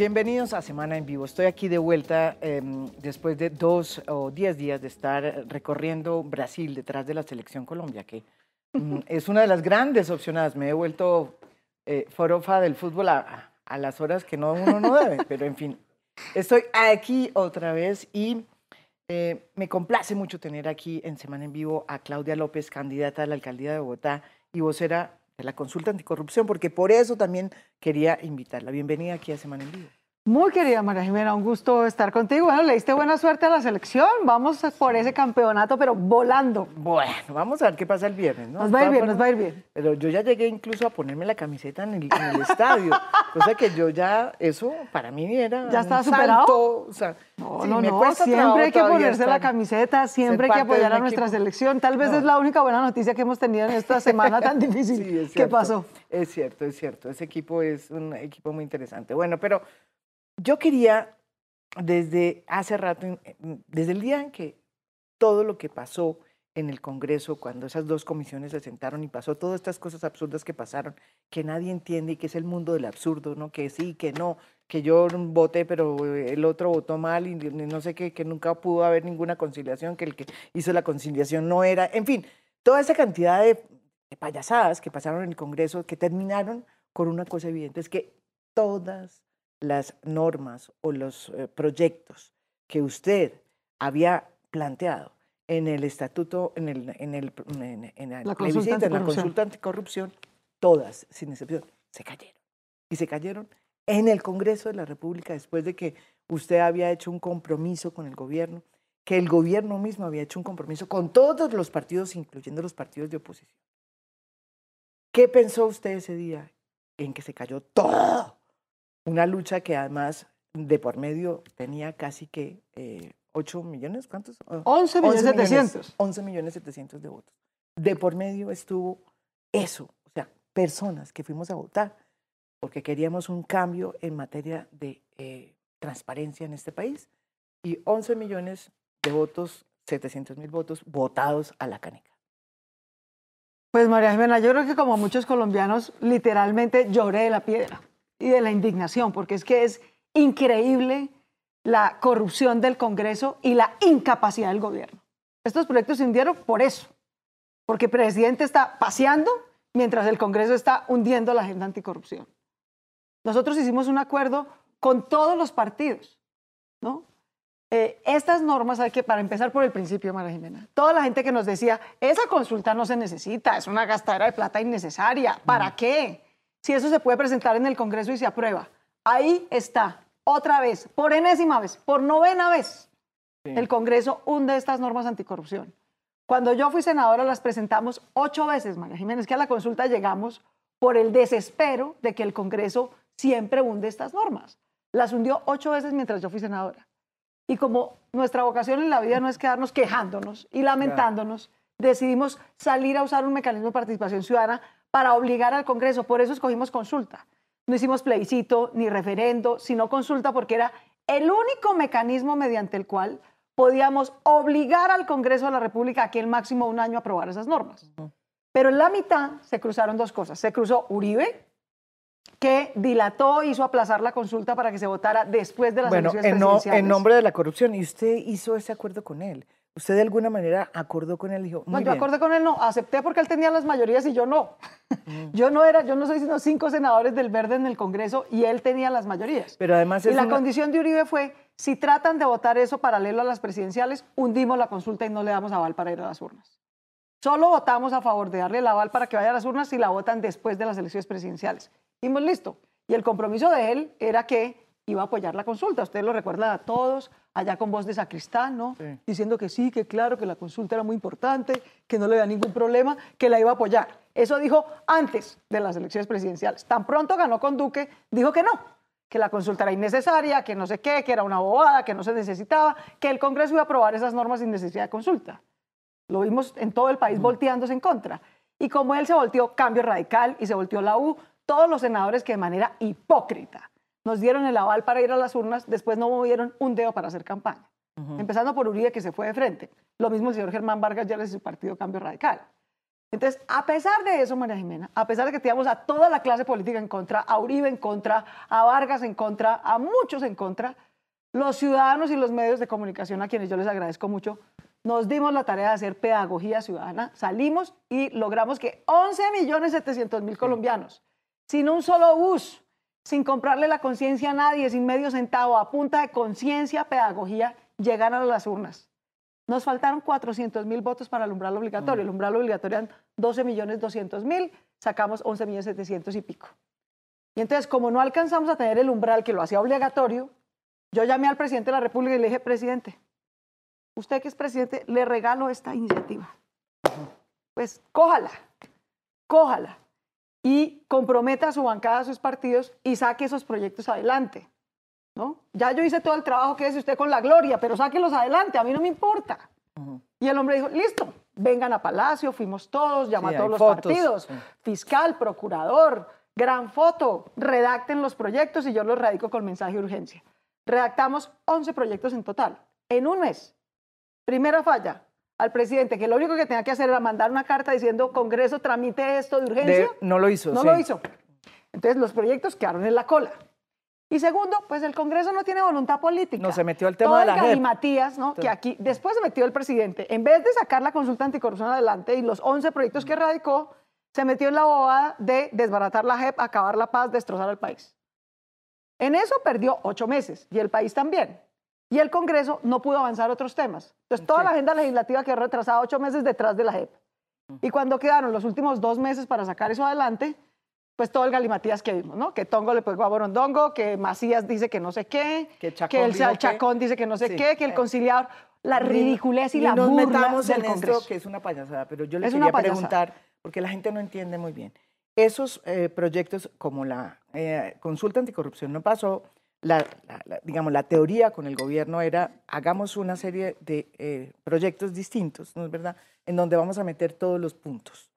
Bienvenidos a Semana en Vivo. Estoy aquí de vuelta em, después de dos o diez días de estar recorriendo Brasil detrás de la selección Colombia, que mm, es una de las grandes opcionadas. Me he vuelto eh, forofa del fútbol a, a las horas que no, uno no debe, pero en fin, estoy aquí otra vez y eh, me complace mucho tener aquí en Semana en Vivo a Claudia López, candidata a la alcaldía de Bogotá y vocera la consulta anticorrupción, porque por eso también quería invitarla. Bienvenida aquí a Semana en Vivo. Muy querida María Jimena, un gusto estar contigo. Bueno, le diste buena suerte a la selección. Vamos por ese campeonato, pero volando. Bueno, vamos a ver qué pasa el viernes, ¿no? Nos va a ir bien, nos va a ir bien. Pero yo ya llegué incluso a ponerme la camiseta en el, en el estadio, cosa que yo ya, eso para mí era ¿Ya estaba superado? salto, o sea, No, sí, no, me no, siempre hay que ponerse la camiseta, siempre hay que apoyar a nuestra equipo. selección. Tal vez No. es la única buena noticia que hemos tenido en esta semana tan difícil. Sí, es ¿Qué cierto. pasó? Es cierto, es cierto. Ese equipo es un equipo muy interesante. Bueno, pero yo quería, desde hace rato, desde el día en que todo lo que pasó en el Congreso, cuando esas dos comisiones se sentaron y pasó todas estas cosas absurdas que pasaron, que nadie entiende y que es el mundo del absurdo, ¿no? Que sí, que no, que yo voté, pero el otro votó mal y no sé qué, que nunca pudo haber ninguna conciliación, que el que hizo la conciliación no era, en fin, toda esa cantidad de, de payasadas que pasaron en el Congreso, que terminaron con una cosa evidente, es que todas las normas o los eh, proyectos que usted había planteado en el estatuto, en el, en el, en, en el La consulta en la consulta anticorrupción, todas, sin excepción, se cayeron. Y se cayeron en el Congreso de la República después de que usted había hecho un compromiso con el gobierno, que el gobierno mismo había hecho un compromiso con todos los partidos, incluyendo los partidos de oposición. ¿Qué pensó usted ese día en que se cayó todo? Una lucha que además de por medio tenía casi que eh, 8 millones, ¿cuántos? Ah, 11 millones 700. 11 millones 700 de votos. De por medio estuvo eso, o sea, personas que fuimos a votar porque queríamos un cambio en materia de eh, transparencia en este país y 11 millones de votos, 700 mil votos votados a la canica. Pues María Jimena, yo creo que como muchos colombianos, literalmente lloré de la piedra y de la indignación, porque es que es increíble la corrupción del Congreso y la incapacidad del gobierno. Estos proyectos se hundieron por eso, porque el presidente está paseando mientras el Congreso está hundiendo la agenda anticorrupción. Nosotros hicimos un acuerdo con todos los partidos, ¿no? Eh, estas normas hay que, para empezar por el principio, María Jimena, toda la gente que nos decía, esa consulta no se necesita, es una gastadera de plata innecesaria, ¿para qué? Si eso se puede presentar en el Congreso y se aprueba. Ahí está, otra vez, por enésima vez, por novena vez, Sí. el Congreso hunde estas normas anticorrupción. Cuando yo fui senadora las presentamos ocho veces, María Jiménez, que a la consulta llegamos por el desespero de que el Congreso siempre hunde estas normas. Las hundió ocho veces mientras yo fui senadora. Y como nuestra vocación en la vida no es quedarnos quejándonos y lamentándonos, decidimos salir a usar un mecanismo de participación ciudadana para obligar al Congreso. Por eso escogimos consulta. No hicimos plebiscito ni referendo, sino consulta porque era el único mecanismo mediante el cual podíamos obligar al Congreso de la República a que el máximo un año aprobara esas normas. Pero en la mitad se cruzaron dos cosas. Se cruzó Uribe, que dilató, hizo aplazar la consulta para que se votara después de las Bueno, elecciones en, presidenciales. en nombre de la corrupción, y usted hizo ese acuerdo con él. Usted de alguna manera acordó con él y dijo, No, yo bien. acordé con él, no, acepté porque él tenía las mayorías y yo no. Yo no era, yo no soy sino cinco senadores del Verde en el Congreso y él tenía las mayorías. Pero además y la una- condición de Uribe fue, si tratan de votar eso paralelo a las presidenciales, hundimos la consulta y no le damos aval para ir a las urnas. Solo votamos a favor de darle el aval para que vaya a las urnas si la votan después de las elecciones presidenciales. Dimos listo. Y el compromiso de él era que iba a apoyar la consulta. Usted lo recuerda a todos, allá con voz de sacristán, ¿no? Sí. Diciendo que sí, que claro, que la consulta era muy importante, que no le da ningún problema, que la iba a apoyar. Eso dijo antes de las elecciones presidenciales. Tan pronto ganó con Duque, dijo que no, que la consulta era innecesaria, que no sé qué, que era una bobada, que no se necesitaba, que el Congreso iba a aprobar esas normas sin necesidad de consulta. Lo vimos en todo el país volteándose en contra. Y como él se volteó Cambio Radical y se volteó la U, todos los senadores que de manera hipócrita nos dieron el aval para ir a las urnas, después no movieron un dedo para hacer campaña. Empezando por Uribe, que se fue de frente. Lo mismo el señor Germán Vargas ya de su partido Cambio Radical. Entonces, a pesar de eso, María Jimena, a pesar de que teníamos a toda la clase política en contra, a Uribe en contra, a Vargas en contra, a muchos en contra, los ciudadanos y los medios de comunicación, a quienes yo les agradezco mucho, nos dimos la tarea de hacer pedagogía ciudadana, salimos y logramos que 11 millones 700 mil colombianos, sin un solo bus, sin comprarle la conciencia a nadie, sin medio centavo, a punta de conciencia, pedagogía, llegaran a las urnas. Nos faltaron 400 mil votos para el umbral obligatorio. El umbral obligatorio eran 12 millones 200 mil, sacamos 11 millones 700 y pico. Y entonces, como no alcanzamos a tener el umbral que lo hacía obligatorio, yo llamé al presidente de la República y le dije, presidente, usted que es presidente, le regalo esta iniciativa. Pues cójala, cójala y comprometa a su bancada, a sus partidos y saque esos proyectos adelante. ¿no? Ya yo hice todo el trabajo que hace usted con la gloria, pero sáquelos adelante, a mí no me importa. Y el hombre dijo, listo, vengan a Palacio, fuimos todos, llama a todos los partidos, fiscal, procurador, gran foto, redacten los proyectos y yo los radico con mensaje de urgencia. Redactamos 11 proyectos en total, en un mes. Primera falla, al presidente, que lo único que tenía que hacer era mandar una carta diciendo, Congreso, tramite esto de urgencia. no lo hizo. No lo hizo. Entonces los proyectos quedaron en la cola. Y segundo, pues el Congreso no tiene voluntad política. No se metió el tema de la JEP. Y Matías, ¿no? Que aquí, después se metió el presidente, en vez de sacar la consulta anticorrupción adelante y los 11 proyectos que radicó, se metió en la bobada de desbaratar la JEP, acabar la paz, destrozar al país. En eso perdió ocho meses y el país también. Y el Congreso no pudo avanzar otros temas. Entonces, toda la agenda legislativa quedó retrasada ocho meses detrás de la JEP. Y cuando quedaron los últimos dos meses para sacar eso adelante, pues todo el galimatías que vimos, ¿no? Que Tongo le pegó a Borondongo, que Macías dice que no sé qué, que, el Chacón dice que no sé qué, que el conciliador, la ridiculez y, la nos metamos del en Congreso. que es una payasada, pero yo le quería preguntar, porque la gente no entiende muy bien. Esos eh, proyectos, como la eh, consulta anticorrupción, no pasó, la, digamos, la teoría con el gobierno era, hagamos una serie de eh, proyectos distintos, ¿no es verdad?, en donde vamos a meter todos los puntos.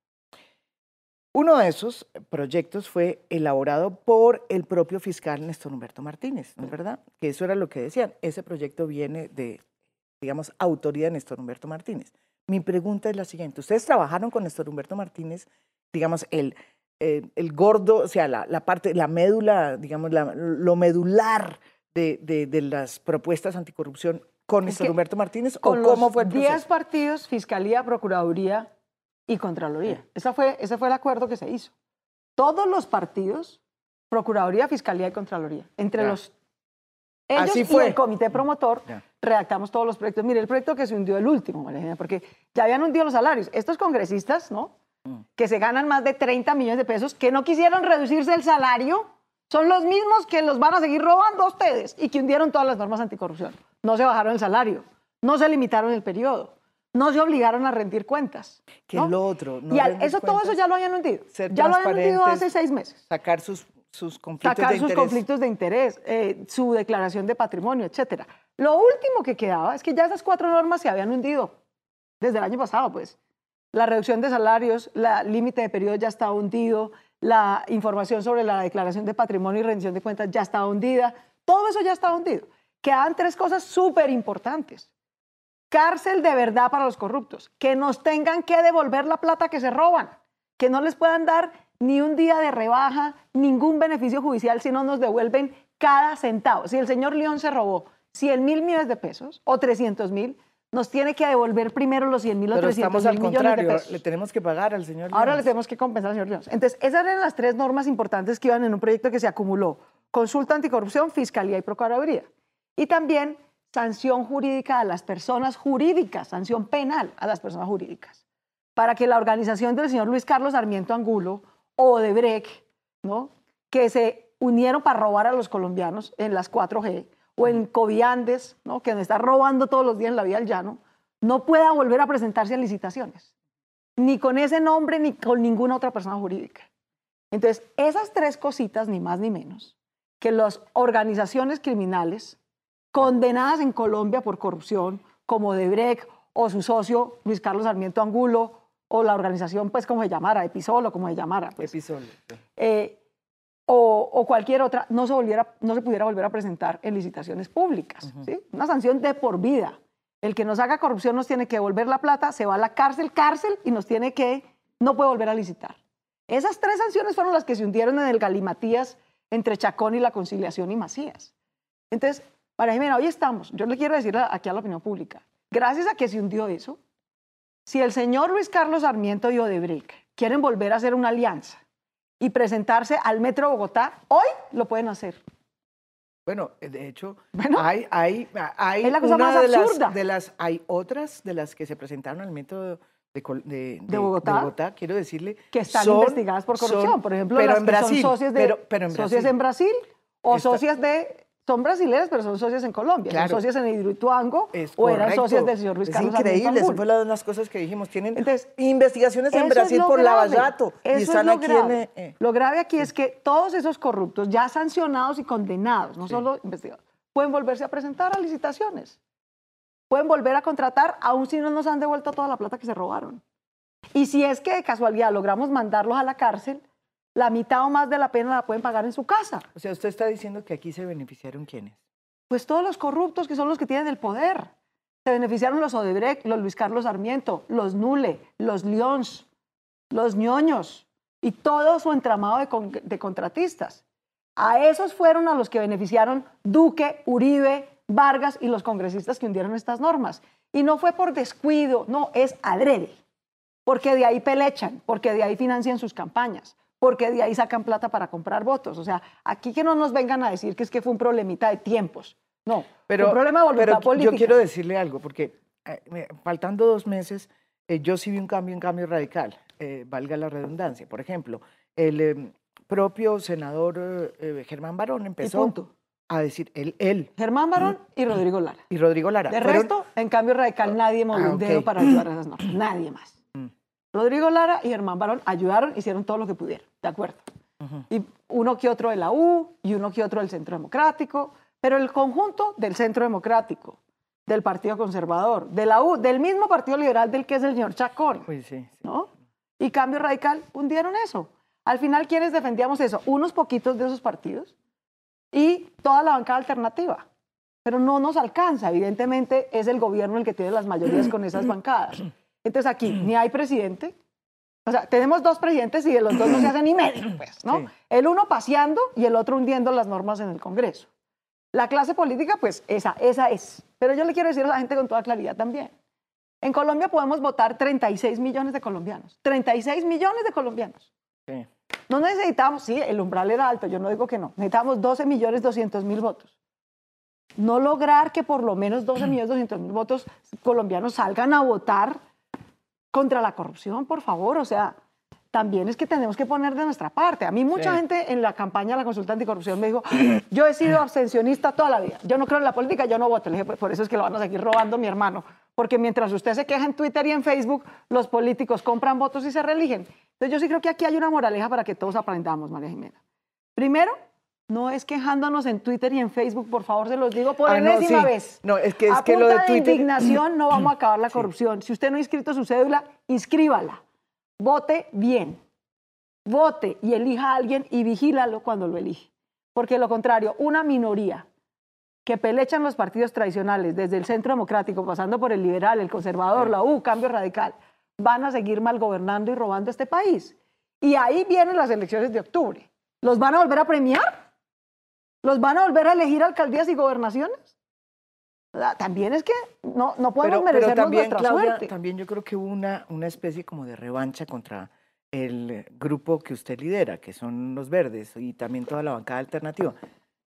Uno de esos proyectos fue elaborado por el propio fiscal Néstor Humberto Martínez, ¿no es verdad? Que eso era lo que decían. Ese proyecto viene de, digamos, autoría de Néstor Humberto Martínez. Mi pregunta es la siguiente. ¿Ustedes trabajaron con Néstor Humberto Martínez, digamos, el, el, gordo, o sea, la, parte, la médula, digamos, lo medular de, de, las propuestas anticorrupción con Néstor Humberto Martínez? ¿O cómo fue el proceso? 10 partidos, Fiscalía, Procuraduría, y Contraloría. Ese fue, ese fue el acuerdo que se hizo. Todos los partidos, Procuraduría, Fiscalía y Contraloría, entre los ellos y el comité promotor, redactamos todos los proyectos. Mire, el proyecto que se hundió el último, porque ya habían hundido los salarios. Estos congresistas, ¿no? Mm. Que se ganan más de 30 millones de pesos, que no quisieron reducirse el salario, son los mismos que los van a seguir robando a ustedes y que hundieron todas las normas anticorrupción. No se bajaron el salario, no se limitaron el periodo, no se obligaron a rendir cuentas. Que lo otro. y eso, todo eso ya lo habían hundido. ya lo habían hundido hace seis meses. Sacar sus, sus conflictos sacar sus conflictos de interés, eh, su declaración de patrimonio, etcétera. Lo último que quedaba es que ya esas cuatro normas se habían hundido desde el año pasado, pues. La reducción de salarios, la límite de periodo ya estaba hundido, la información sobre la declaración de patrimonio y rendición de cuentas ya estaba hundida, todo eso ya estaba hundido. Quedaban tres cosas súper importantes cárcel de verdad para los corruptos, que nos tengan que devolver la plata que se roban, que no les puedan dar ni un día de rebaja, ningún beneficio judicial si no nos devuelven cada centavo. Si el señor León se robó 100 mil millones de pesos o 300 mil, nos tiene que devolver primero los 100 mil o 300 mil millones de pesos. Le tenemos que pagar al señor. Ahora le tenemos que compensar al señor León. Entonces, esas eran las tres normas importantes que iban en un proyecto que se acumuló. Consulta anticorrupción, fiscalía y procuraduría. Y también sanción jurídica a las personas jurídicas, sanción penal a las personas jurídicas, para que la organización del señor Luis Carlos Sarmiento Angulo o de Breck, ¿no? que se unieron para robar a los colombianos en las 4G, o en Coviandes, ¿no? que nos está robando todos los días en la vía al llano, no pueda volver a presentarse en licitaciones, ni con ese nombre ni con ninguna otra persona jurídica. Entonces, esas tres cositas, ni más ni menos, que las organizaciones criminales condenadas en Colombia por corrupción, como Debrecht o su socio Luis Carlos Sarmiento Angulo, o la organización, pues como se llamara, Episolo, como se llamara. Pues. Episolo. Eh, o, cualquier otra, no se, volviera, no se pudiera volver a presentar en licitaciones públicas. ¿sí? Una sanción de por vida. El que nos haga corrupción nos tiene que devolver la plata, se va a la cárcel, cárcel, y nos tiene que no puede volver a licitar. Esas tres sanciones fueron las que se hundieron en el galimatías entre Chacón y la conciliación y Macías. Entonces, María Jimena, hoy estamos, yo le quiero decir aquí a la opinión pública, gracias a que se hundió eso, si el señor Luis Carlos Sarmiento y Odebrecht quieren volver a hacer una alianza y presentarse al Metro Bogotá, hoy lo pueden hacer. Bueno, eh, de hecho, hay, hay, hay es la cosa más de absurda. Las, de las, hay otras de las que se presentaron al Metro de, de, Bogotá, quiero decirle. Que están investigadas por corrupción, por ejemplo, pero las en que Brasil, son socias, de, pero, pero en socias Brasil. en Brasil o socias de son brasileñas, pero son socias en Colombia, Claro. son socias en Hidroituango Es o eran socias del señor Luis es Carlos increíble, Sarmiento eso Angulo. fue una de las cosas que dijimos. Tienen Entonces, investigaciones en es Brasil lo por lavallato. Eso y es están lo aquí grave. en... eh, eh. Lo grave aquí es que todos esos corruptos, ya sancionados y condenados, no solo investigados, pueden volverse a presentar a licitaciones. Pueden volver a contratar, aun si no nos han devuelto toda la plata que se robaron. Y si es que de casualidad logramos mandarlos a la cárcel, la mitad o más de la pena la pueden pagar en su casa. O sea, usted está diciendo que aquí se beneficiaron quiénes. Pues todos los corruptos que son los que tienen el poder. Se beneficiaron los Odebrecht, los Luis Carlos Sarmiento, los Nule, los Lyons, los ñoños y todo su entramado de, con- de contratistas. A esos fueron a los que beneficiaron Duque, Uribe, Vargas y los congresistas que hundieron estas normas. Y no fue por descuido, no, es adrede. Porque de ahí pelechan, porque de ahí financian sus campañas, porque de ahí sacan plata para comprar votos. O sea, aquí que no nos vengan a decir que es que fue un problemita de tiempos. No, Pero, un problema de voluntad pero política. yo quiero decirle algo, porque eh, faltando dos meses, eh, yo sí vi un cambio, un cambio radical, eh, valga la redundancia. Por ejemplo, el eh, propio senador eh, eh, Germán Barón Y empezó punto. a decir, él, él Germán Barón y Rodrigo Lara. y Rodrigo Lara. De fueron- resto, en cambio radical, nadie movió Ah, un dedo para ayudar a esas normas. Nadie más. Rodrigo Lara y Germán Barón ayudaron, hicieron todo lo que pudieron, de acuerdo. Y uno que otro de la U y uno que otro del Centro Democrático, pero el conjunto del Centro Democrático, del Partido Conservador, de la U, del mismo Partido Liberal del que es el señor Chacón, sí, sí. ¿no? Y Cambio Radical hundieron eso. Al final, ¿quiénes defendíamos eso? Unos poquitos de esos partidos y toda la bancada alternativa. Pero no nos alcanza, evidentemente es el gobierno el que tiene las mayorías con esas bancadas. Entonces aquí ni hay presidente, o sea, tenemos dos presidentes y de los dos no se hace ni medio, pues, ¿no? Sí. El uno paseando y el otro hundiendo las normas en el Congreso. La clase política, pues esa, esa es. Pero yo le quiero decir a la gente con toda claridad también. En Colombia podemos votar 36 millones de colombianos. 36 millones de colombianos. sí. No necesitamos, sí, el umbral era alto, yo no digo que no. Necesitamos 12 millones 200 mil votos. No lograr que por lo menos 12 millones 200 mil votos colombianos salgan a votar contra la corrupción, por favor. O sea, también es que tenemos que poner de nuestra parte. A mí mucha Sí. gente en la campaña de la consulta anticorrupción me dijo, yo he sido abstencionista toda la vida. Yo no creo en la política, yo no voto. Le dije, "Pues por eso es que lo van a seguir robando mi hermano. Porque mientras usted se queja en Twitter y en Facebook, los políticos compran votos y se reeligen. Entonces yo sí creo que aquí hay una moraleja para que todos aprendamos, María Jimena. Primero, no es quejándonos en Twitter y en Facebook, por favor, se los digo por Ah, no, enésima sí. vez. No, es que- es A que lo de Twitter- indignación no vamos a acabar la corrupción. Si usted no ha inscrito su cédula, inscríbala. Vote bien. Vote y elija a alguien y vigílalo cuando lo elige. Porque lo contrario, una minoría que pelechan los partidos tradicionales, desde el Centro Democrático, pasando por el liberal, el conservador, la U, Cambio Radical, van a seguir mal gobernando y robando este país. Y ahí vienen las elecciones de octubre. ¿Los van a volver a premiar? ¿Los van a volver a elegir alcaldías y gobernaciones? Sea, También es que no, no podemos Pero, pero merecernos también, nuestra Claudia, suerte. también yo creo que hubo una, una especie como de revancha contra el grupo que usted lidera, que son los verdes, y también toda la bancada alternativa.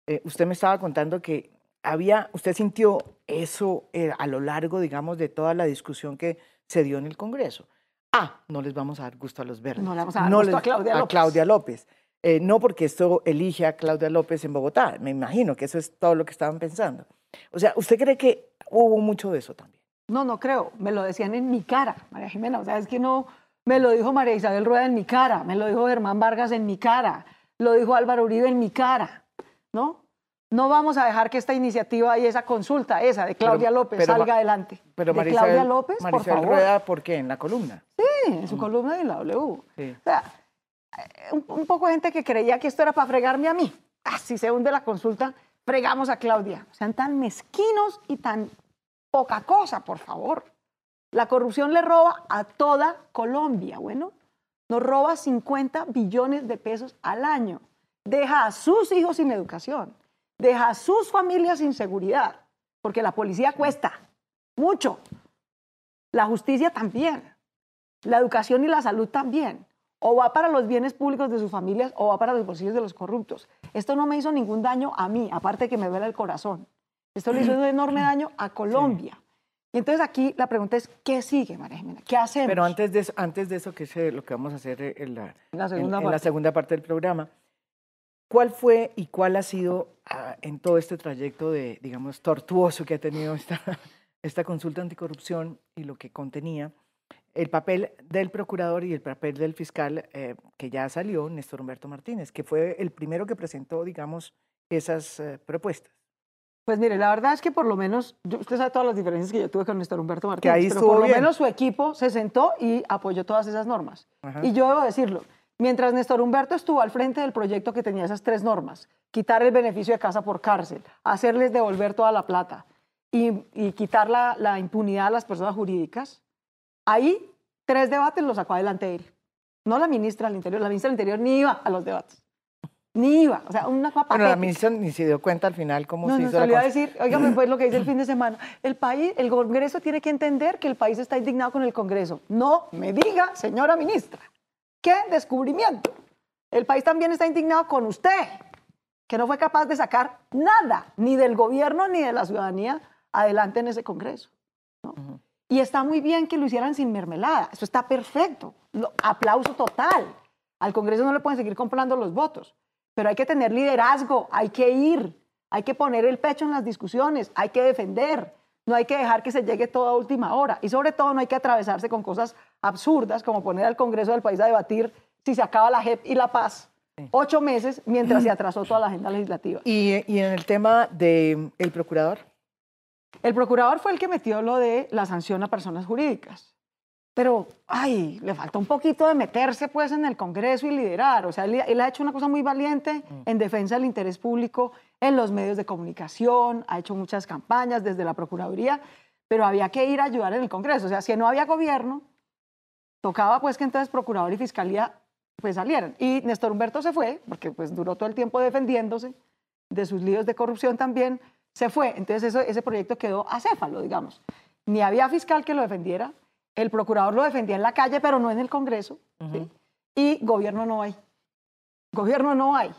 Eh, usted me estaba contando que había, usted sintió eso eh, a lo largo, digamos, de toda la discusión que se dio en el Congreso. Ah, no les vamos a dar gusto a los verdes. No le vamos a dar gusto a Claudia López. Claudia López. Eh, no porque esto elige a Claudia López en Bogotá, me imagino que eso es todo lo que estaban pensando. O sea, ¿usted cree que hubo mucho de eso también? No, no creo. Me lo decían en mi cara, María Jimena. O sea, es que no. Me lo dijo María Isabel Rueda en mi cara. Me lo dijo Germán Vargas en mi cara. Lo dijo Álvaro Uribe en mi cara. ¿No? No vamos a dejar que esta iniciativa y esa consulta, esa de Claudia Pero- López, pero salga adelante. Pero de Claudia López, María por favor. Rueda, ¿por qué? En la columna. Sí, en su columna de la W. Sí. O sea, un, un poco de gente que creía que esto era para fregarme a mí. Ah, si se hunde la consulta, fregamos a Claudia. Sean tan mezquinos y tan poca cosa, por favor. La corrupción le roba a toda Colombia. Bueno, nos roba 50 billones de pesos al año. Deja a sus hijos sin educación, deja a sus familias sin seguridad, porque la policía cuesta mucho, la justicia también, la educación y la salud también. O va para los bienes públicos de sus familias o va para los bolsillos de los corruptos. Esto no me hizo ningún daño a mí, aparte de que me duele el corazón. Esto le hizo un enorme daño a Colombia. Y entonces aquí la pregunta es, ¿qué sigue, María Jimena? ¿Qué hacemos? Pero antes de eso, antes de eso que es eh, lo que vamos a hacer en la, la segunda en- en la parte. segunda parte del programa, ¿cuál fue y cuál ha sido ah, en todo este trayecto de, digamos, tortuoso que ha tenido esta, esta consulta anticorrupción y lo que contenía, el papel del procurador y el papel del fiscal eh, que ya salió, Néstor Humberto Martínez, que fue el primero que presentó, digamos, esas eh, propuestas? Pues mire, la verdad es que por lo menos, usted sabe todas las diferencias que yo tuve con Néstor Humberto Martínez, ahí pero por lo menos su equipo se sentó y apoyó todas esas normas. Ajá. Y yo debo decirlo, mientras Néstor Humberto estuvo al frente del proyecto que tenía esas tres normas, quitar el beneficio de casa por cárcel, hacerles devolver toda la plata y, y quitar la, la impunidad a las personas jurídicas, ahí tres debates los sacó adelante él. No la ministra del Interior, la ministra del Interior ni iba a los debates, ni iba, o sea, una cosa Bueno, la ministra ni se dio cuenta al final cómo No, se no, hizo la salió a decir, óigame, pues lo que dice el fin de semana, el país, el Congreso tiene que entender que el país está indignado con el Congreso. No me diga, señora ministra, qué descubrimiento. El país también está indignado con usted, que no fue capaz de sacar nada, ni del gobierno ni de la ciudadanía, adelante en ese Congreso. ¿no? Y está muy bien que lo hicieran sin mermelada, eso está perfecto. Lo- aplauso total. Al Congreso no le pueden seguir comprando los votos, pero hay que tener liderazgo, hay que ir, hay que poner el pecho en las discusiones, hay que defender, no hay que dejar que se llegue todo a última hora y sobre todo no hay que atravesarse con cosas absurdas como poner al Congreso del país a debatir si se acaba la JEP y la paz. Ocho meses mientras se atrasó toda la agenda legislativa. Y, y en el tema del procurador, El procurador fue el que metió lo de la sanción a personas jurídicas. Pero, ay, le falta un poquito de meterse pues en el Congreso y liderar. O sea, él, él ha hecho una cosa muy valiente en defensa del interés público en los medios de comunicación, ha hecho muchas campañas desde la Procuraduría, pero había que ir a ayudar en el Congreso. O sea, si no había gobierno, tocaba pues que entonces Procurador y Fiscalía pues salieran. Y Néstor Humberto se fue, porque pues duró todo el tiempo defendiéndose de sus líos de corrupción también, se fue. Entonces eso- ese proyecto quedó acéfalo, digamos. Ni había fiscal que lo defendiera, el procurador lo defendía en la calle, pero no en el Congreso, ¿sí? y gobierno no hay. Gobierno no hay,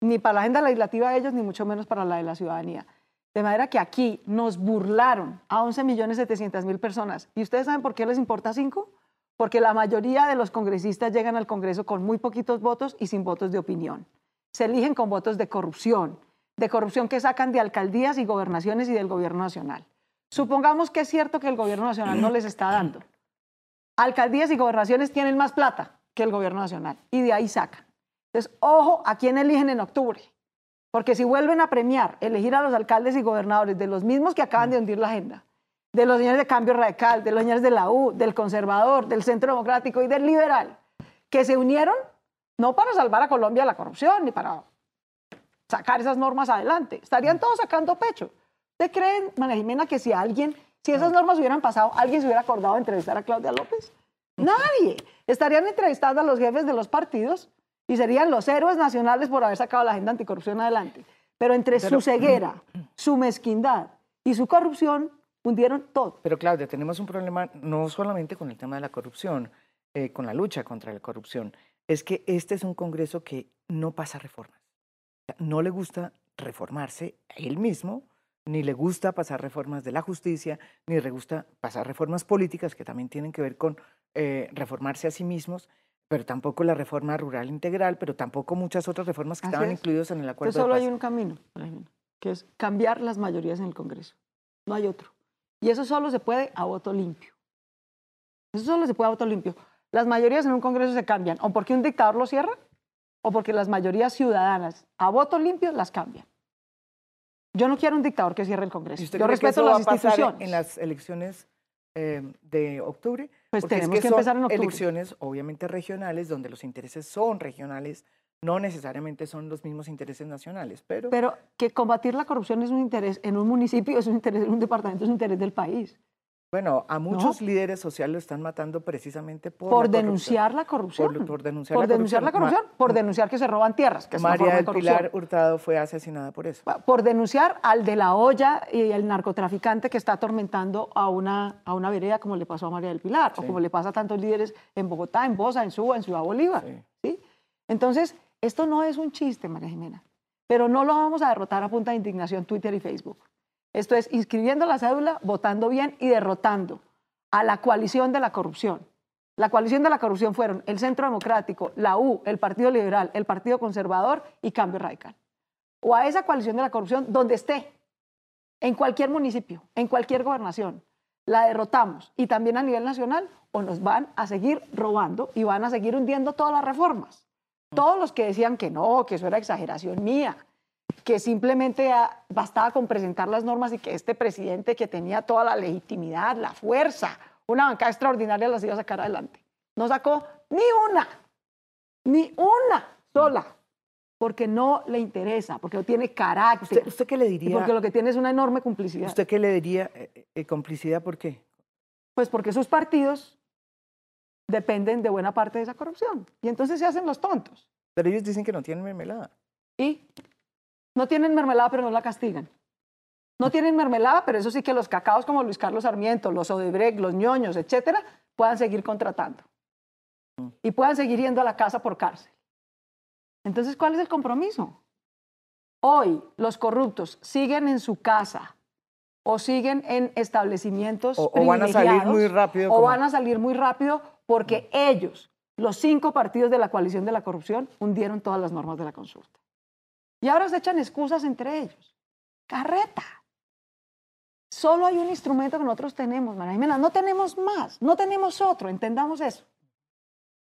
ni para la agenda legislativa de ellos, ni mucho menos para la de la ciudadanía. De manera que aquí nos burlaron a 11.700.000 personas. ¿Y ustedes saben por qué les importa cinco? Porque la mayoría de los congresistas llegan al Congreso con muy poquitos votos y sin votos de opinión. Se eligen con votos de corrupción, de corrupción que sacan de alcaldías y gobernaciones y del gobierno nacional. Supongamos que es cierto que el gobierno nacional no les está dando. Alcaldías y gobernaciones tienen más plata que el gobierno nacional y de ahí sacan. Entonces, ojo a quién eligen en octubre. Porque si vuelven a premiar, elegir a los alcaldes y gobernadores de los mismos que acaban de hundir la agenda, de los señores de Cambio Radical, de los señores de la U, del Conservador, del Centro Democrático y del Liberal, que se unieron no para salvar a Colombia de la corrupción ni para sacar esas normas adelante, estarían todos sacando pecho. ¿Usted cree, María Jimena, que si alguien, si esas normas hubieran pasado, alguien se hubiera acordado de entrevistar a Claudia López? Nadie. Estarían entrevistando a los jefes de los partidos y serían los héroes nacionales por haber sacado la agenda anticorrupción adelante. Pero entre Pero- su ceguera, su mezquindad y su corrupción, hundieron todo. Pero Claudia, tenemos un problema no solamente con el tema de la corrupción, eh, con la lucha contra la corrupción, es que este es un Congreso que no pasa reformas. No le gusta reformarse a él mismo, ni le gusta pasar reformas de la justicia, ni le gusta pasar reformas políticas que también tienen que ver con eh, reformarse a sí mismos, pero tampoco la reforma rural integral, pero tampoco muchas otras reformas que Así estaban es. incluidas en el acuerdo Entonces solo de hay paz. un camino, que es cambiar las mayorías en el Congreso. No hay otro. Y eso solo se puede a voto limpio. Eso solo se puede a voto limpio. Las mayorías en un Congreso se cambian, o porque un dictador lo cierra, o porque las mayorías ciudadanas a voto limpio las cambian. Yo no quiero un dictador que cierre el Congreso. ¿Y usted Yo que respeto las instituciones. en las elecciones eh, de octubre? Pues Porque es tenemos que son empezar en octubre. elecciones obviamente regionales donde los intereses son regionales, no necesariamente son los mismos intereses nacionales, pero, Pero que combatir la corrupción es un interés en un municipio, es un interés en un departamento, es un interés del país. Bueno, a muchos líderes sociales lo están matando precisamente por, por la denunciar la corrupción. Por, por denunciar, por la, denunciar corrupción. la corrupción. por denunciar que se roban tierras. Que María del de Pilar. Hurtado fue asesinada por eso. Por denunciar al de la olla y al narcotraficante que está atormentando a una, a una vereda como le pasó a María del Pilar, o como le pasa a tantos líderes en Bogotá, en Bosa, en Suba, en Ciudad Bolívar. Sí. ¿sí? Entonces, esto no es un chiste, María Jimena, pero no lo vamos a derrotar a punta de indignación Twitter y Facebook. Esto es inscribiendo la cédula, votando bien y derrotando a la coalición de la corrupción. La coalición de la corrupción fueron el Centro Democrático, la U, el Partido Liberal, el Partido Conservador y Cambio Radical. O a esa coalición de la corrupción donde esté, en cualquier municipio, en cualquier gobernación. La derrotamos y también a nivel nacional o nos van a seguir robando y van a seguir hundiendo todas las reformas. Todos los que decían que no, que eso era exageración mía, que simplemente ah, bastaba con presentar las normas y que este presidente que tenía toda la legitimidad, la fuerza, una bancada extraordinaria las iba a sacar adelante. No sacó ni una, ni una sola, porque no le interesa, porque no tiene carácter, ¿Usted, usted qué le y diría? porque lo que tiene es una enorme complicidad. ¿Usted qué le diría eh, eh, complicidad? ¿Por qué? Pues porque sus partidos dependen de buena parte de esa corrupción. Y entonces se hacen los tontos. Pero ellos dicen que no tienen mermelada. Y no tienen mermelada, pero no la castigan. No tienen mermelada, pero eso sí que los cacaos como Luis Carlos Sarmiento, los Odebrecht, los ñoños, etcétera, puedan seguir contratando. Mm. Y puedan seguir yendo a la casa por cárcel. Entonces, ¿cuál es el compromiso? Hoy los corruptos siguen en su casa o siguen en establecimientos O, o van a salir muy rápido. o como- van a salir muy rápido porque ellos, los cinco partidos de la coalición de la corrupción, hundieron todas las normas de la consulta. Y ahora se echan excusas entre ellos. Carreta. Solo hay un instrumento que nosotros tenemos, María Jimena. No tenemos más, no tenemos otro, entendamos eso.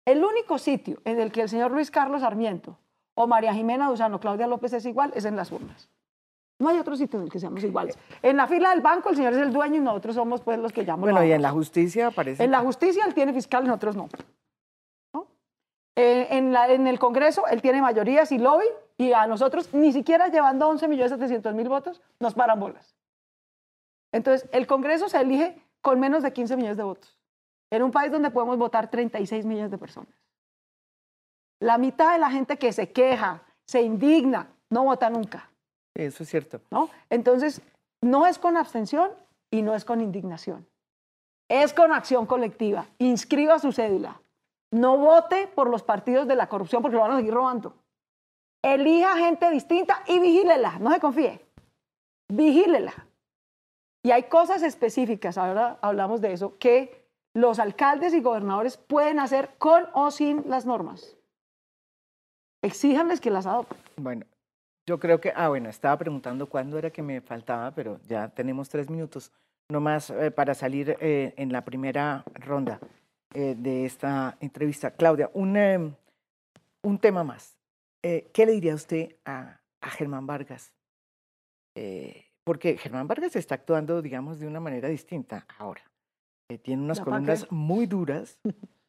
El único sitio en el que el señor Luis Carlos Sarmiento o María Jimena Duzano, Claudia López es igual, es en las urnas. No hay otro sitio en el que seamos iguales. En la fila del banco el señor es el dueño y nosotros somos pues los que llamamos. Bueno, y en la justicia aparece. En la justicia él tiene fiscal nosotros no. ¿No? Eh, en, la- en el Congreso él tiene mayorías y lobby y a nosotros ni siquiera llevando 11 millones 700 mil votos nos paran bolas. Entonces el Congreso se elige con menos de 15 millones de votos en un país donde podemos votar 36 millones de personas. La mitad de la gente que se queja, se indigna, no vota nunca. Eso es cierto. ¿no? Entonces, no es con abstención y no es con indignación. Es con acción colectiva. Inscriba su cédula. No vote por los partidos de la corrupción porque lo van a seguir robando. Elija gente distinta y vigílela. No se confíe. Vigílela. Y hay cosas específicas, ahora hablamos de eso, que los alcaldes y gobernadores pueden hacer con o sin las normas. Exíjanles que las adopten. Bueno, yo creo que. Ah, bueno, estaba preguntando cuándo era que me faltaba, pero ya tenemos tres minutos nomás eh, para salir eh, en la primera ronda eh, de esta entrevista. Claudia, un, eh, un tema más. Eh, ¿Qué le diría usted a, a Germán Vargas? Eh, porque Germán Vargas está actuando, digamos, de una manera distinta ahora. Eh, tiene unas columnas muy duras,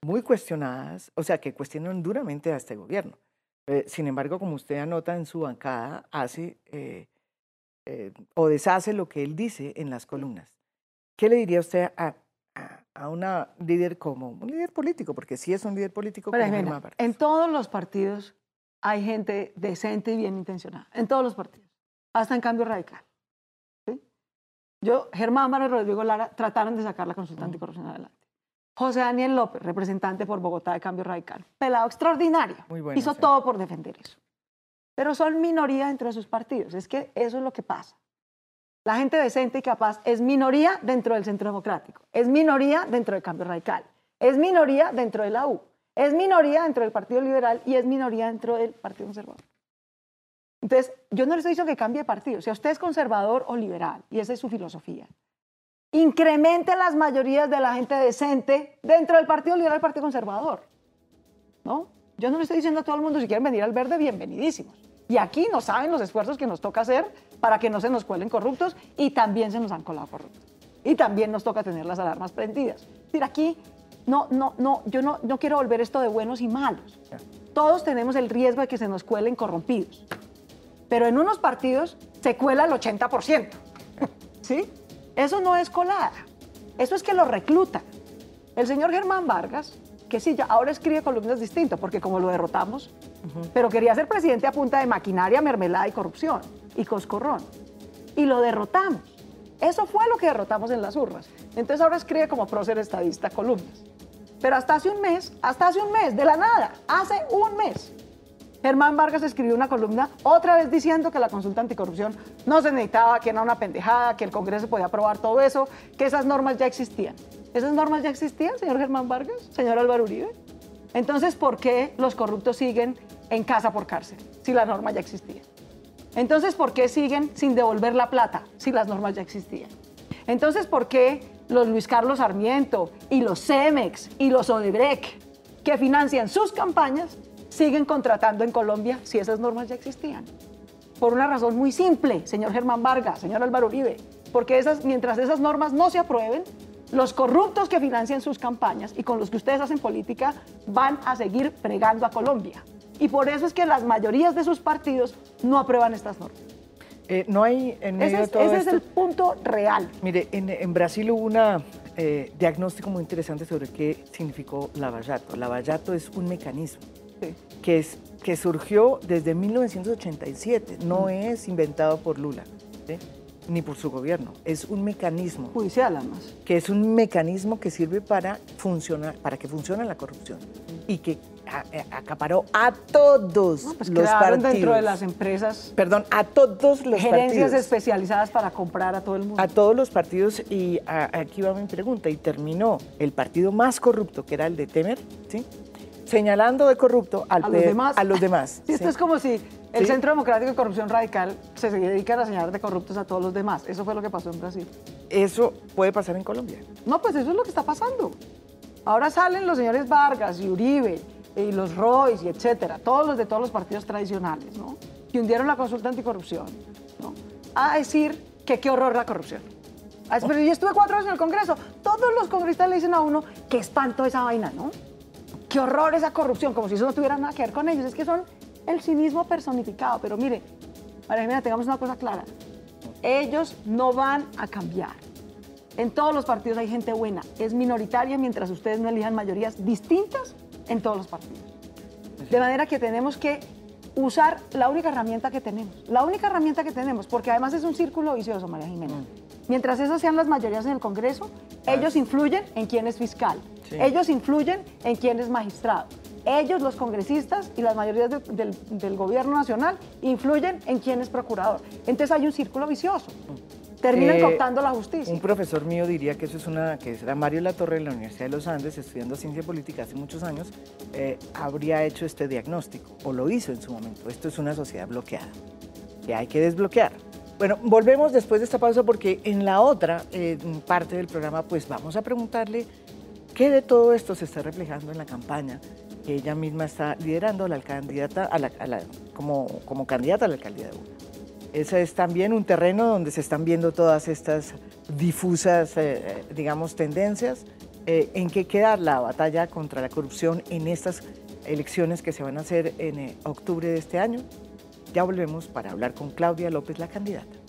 muy cuestionadas, o sea, que cuestionan duramente a este gobierno. Eh, sin embargo, como usted anota en su bancada, hace eh, eh, o deshace lo que él dice en las columnas. ¿Qué le diría usted a, a, a una líder como un líder político? Porque sí es un líder político Pero, como Jimena, Germán Vargas. en todos los partidos hay gente decente y bien intencionada. En todos los partidos. Hasta en cambio radical. ¿sí? Yo, Germán Vargas y Rodrigo Lara trataron de sacar la consulta anticorrupción adelante. José Daniel López, representante por Bogotá de Cambio Radical. Pelado extraordinario. Muy bueno, Hizo sí. todo por defender eso. Pero son minoría dentro de sus partidos. Es que eso es lo que pasa. La gente decente y capaz es minoría dentro del Centro Democrático, es minoría dentro del Cambio Radical, es minoría dentro de la U, es minoría dentro del Partido Liberal y es minoría dentro del Partido Conservador. Entonces, yo no le estoy diciendo que cambie de partido. Si usted es conservador o liberal, y esa es su filosofía, incremente las mayorías de la gente decente dentro del Partido Liberal y el Partido Conservador. ¿No? Yo no le estoy diciendo a todo el mundo, si quieren venir al verde, bienvenidísimos. Y aquí no saben los esfuerzos que nos toca hacer para que no se nos cuelen corruptos y también se nos han colado corruptos. Y también nos toca tener las alarmas prendidas. Es decir, aquí no, no, no, yo no, no quiero volver esto de buenos y malos. Todos tenemos el riesgo de que se nos cuelen corrompidos. Pero en unos partidos se cuela el 80%. ¿Sí? Eso no es colada. Eso es que lo reclutan. El señor Germán Vargas, que sí, ya ahora escribe columnas distintas, porque como lo derrotamos, pero quería ser presidente a punta de maquinaria, mermelada y corrupción, y coscorrón. Y lo derrotamos. Eso fue lo que derrotamos en las urnas. Entonces ahora escribe como prócer estadista columnas. Pero hasta hace un mes, hasta hace un mes, de la nada, hace un mes, Germán Vargas escribió una columna otra vez diciendo que la consulta anticorrupción no se necesitaba, que era una pendejada, que el Congreso podía aprobar todo eso, que esas normas ya existían. ¿Esas normas ya existían, señor Germán Vargas, señor Álvaro Uribe? Entonces, ¿por qué los corruptos siguen en casa por cárcel si la norma ya existía? Entonces, ¿por qué siguen sin devolver la plata si las normas ya existían? Entonces, ¿por qué los Luis Carlos Sarmiento y los Cemex y los Odebrecht, que financian sus campañas, siguen contratando en Colombia si esas normas ya existían. Por una razón muy simple, señor Germán Vargas, señor Álvaro Uribe, porque esas, mientras esas normas no se aprueben, los corruptos que financian sus campañas y con los que ustedes hacen política van a seguir pregando a Colombia. Y por eso es que las mayorías de sus partidos no aprueban estas normas. Eh, no hay en medio ese de es, todo ese es el punto real. Mire, en, en Brasil hubo un diagnóstico muy interesante sobre qué significó lavallato. Lavallato es un mecanismo Sí. que, es, que surgió desde 1987, Mm. no es inventado por Lula, ¿sí? ni por su gobierno, es un mecanismo, Judicial, además. que es un mecanismo que sirve para, funcionar, para que funcione la corrupción y que acaparó a todos No, pues los partidos. dentro de las empresas Perdón, a todos los gerencias partidos. especializadas para comprar a todo el mundo. a todos los partidos y a- aquí va mi pregunta y terminó el partido más corrupto que era el de Temer, ¿sí? señalando de corrupto al A los demás. a los demás. Esto ¿sí? es como si el Sí. Centro Democrático de Corrupción Radical se dedica a señalar de corruptos a todos los demás. Eso fue lo que pasó en Brasil. Eso puede pasar en Colombia. No, pues eso es lo que está pasando. Ahora salen los señores Vargas y Uribe y los Royce y etcétera, todos los de todos los partidos tradicionales, ¿no? Que hundieron la consulta anticorrupción, ¿no? A decir que qué horror la corrupción. Pero yo estuve cuatro años en el Congreso. Todos los congresistas le dicen a uno, qué espanto esa vaina, ¿no? Qué horror esa corrupción, como si eso no tuviera nada que ver con ellos. Es que son el cinismo personificado. Pero mire, María Jimena, tengamos una cosa clara. Ellos no van a cambiar. En todos los partidos hay gente buena. Es minoritaria mientras ustedes no elijan mayorías distintas en todos los partidos. De manera que tenemos que usar la única herramienta que tenemos. La única herramienta que tenemos, porque además es un círculo vicioso, María Jimena. Mientras esas sean las mayorías en el Congreso, ellos influyen en quién es fiscal. Sí. Ellos influyen en quién es magistrado. Ellos, los congresistas y las mayorías de- del, del gobierno nacional, influyen en quién es procurador. Entonces hay un círculo vicioso. Terminan Eh, cooptando la justicia. Un profesor mío diría que eso es una, que era Mario Latorre en la Universidad de los Andes, estudiando ciencia política hace muchos años, eh, habría hecho este diagnóstico, o lo hizo en su momento. Esto es una sociedad bloqueada, que hay que desbloquear. Bueno, volvemos después de esta pausa porque en la otra eh, parte del programa pues vamos a preguntarle qué de todo esto se está reflejando en la campaña que ella misma está liderando la candidata a la- a la- como, como candidata a la alcaldía de Bogotá. Ese es también un terreno donde se están viendo todas estas difusas, eh, eh, digamos, tendencias. eh, en qué queda la batalla contra la corrupción en estas elecciones que se van a hacer en octubre de este año. Ya volvemos para hablar con Claudia López, la candidata.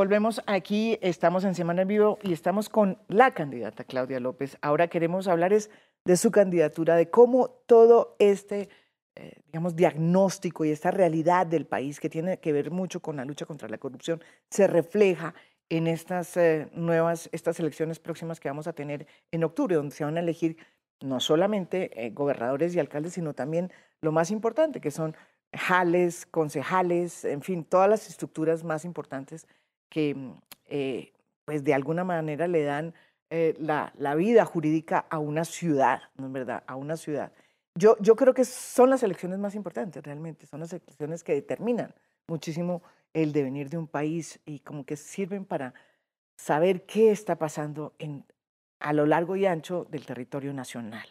Volvemos aquí, estamos en Semana en Vivo y estamos con la candidata Claudia López. Ahora queremos hablar es de su candidatura, de cómo todo este, eh, digamos, diagnóstico y esta realidad del país que tiene que ver mucho con la lucha contra la corrupción se refleja en estas eh, nuevas, estas elecciones próximas que vamos a tener en octubre, donde se van a elegir no solamente eh, gobernadores y alcaldes, sino también lo más importante, que son jales, concejales, en fin, todas las estructuras más importantes que mm, eh, pues de alguna manera le dan eh, la, la vida jurídica a una ciudad, ¿no es verdad? A una ciudad. Yo, yo creo que son las elecciones más importantes realmente, son las elecciones que determinan muchísimo el devenir de un país y como que sirven para saber qué está pasando en, a lo largo y ancho del territorio nacional.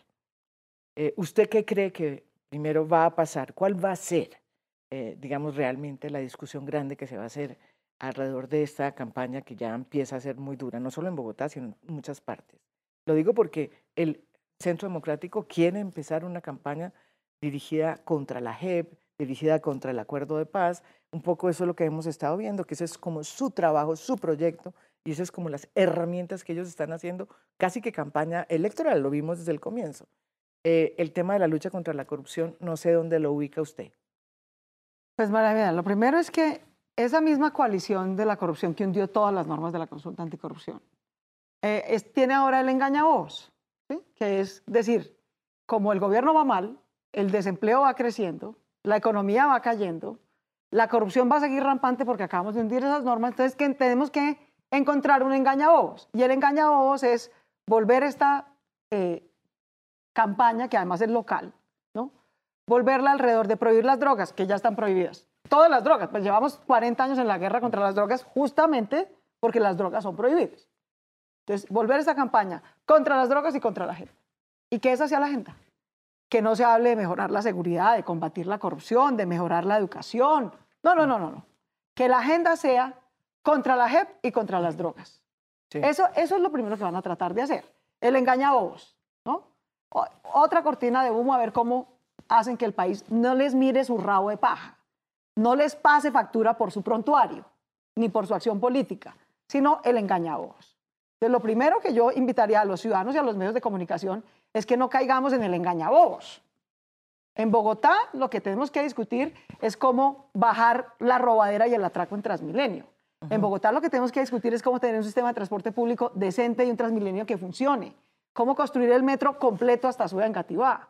Eh, ¿Usted qué cree que primero va a pasar? ¿Cuál va a ser, digamos, realmente la discusión grande que se va a hacer alrededor de esta campaña que ya empieza a ser muy dura, no solo en Bogotá, sino en muchas partes? Lo digo porque el Centro Democrático quiere empezar una campaña dirigida contra la JEP, dirigida contra el acuerdo de paz. Un poco eso es lo que hemos estado viendo, que ese es como su trabajo, su proyecto, y esas es como las herramientas que ellos están haciendo, casi que campaña electoral, lo vimos desde el comienzo. Eh, el tema de la lucha contra la corrupción, no sé dónde lo ubica usted. Pues Maravilla, lo primero es que esa misma coalición de la corrupción que hundió todas las normas de la consulta anticorrupción, eh, tiene ahora el engañabos, ¿sí? que es decir, como el gobierno va mal, el desempleo va creciendo, la economía va cayendo, la corrupción va a seguir rampante porque acabamos de hundir esas normas, entonces que tenemos que encontrar un engañabobos. Y el engañabobos es volver esta eh, campaña, que además es local, ¿no? volverla alrededor de prohibir las drogas, que ya están prohibidas. Todas las drogas, pues llevamos 40 años en la guerra contra las drogas justamente porque las drogas son prohibidas. Entonces, volver esa campaña contra las drogas y contra la gente. ¿Y qué es hacia la agenda? que no se hable de mejorar la seguridad, de combatir la corrupción, de mejorar la educación. No, no, no, no, no. Que la agenda sea contra la JEP y contra las drogas. Eso, eso es lo primero que van a tratar de hacer. El engañabobos, ¿no? otra cortina de humo a ver cómo hacen que el país no les mire su rabo de paja, no les pase factura por su prontuario, ni por su acción política, sino el engañabobos. Entonces, lo primero que yo invitaría a los ciudadanos y a los medios de comunicación es que no caigamos en el engañabobos. En Bogotá lo que tenemos que discutir es cómo bajar la robadera y el atraco en Transmilenio. En Bogotá lo que tenemos que discutir es cómo tener un sistema de transporte público decente y un Transmilenio que funcione. Cómo construir el metro completo hasta su en Cativá.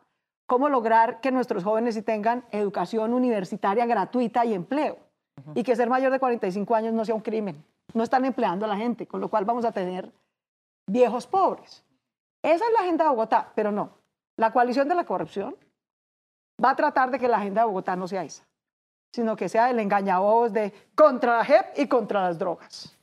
Cómo lograr que nuestros jóvenes sí tengan educación universitaria gratuita y empleo. Y que ser mayor de 45 años no sea un crimen. No están empleando a la gente, con lo cual vamos a tener viejos pobres. Esa es la agenda de Bogotá, pero no. La coalición de la corrupción va a tratar de que la agenda de Bogotá no sea esa, sino que sea el engañabobos de contra la JEP y contra las drogas.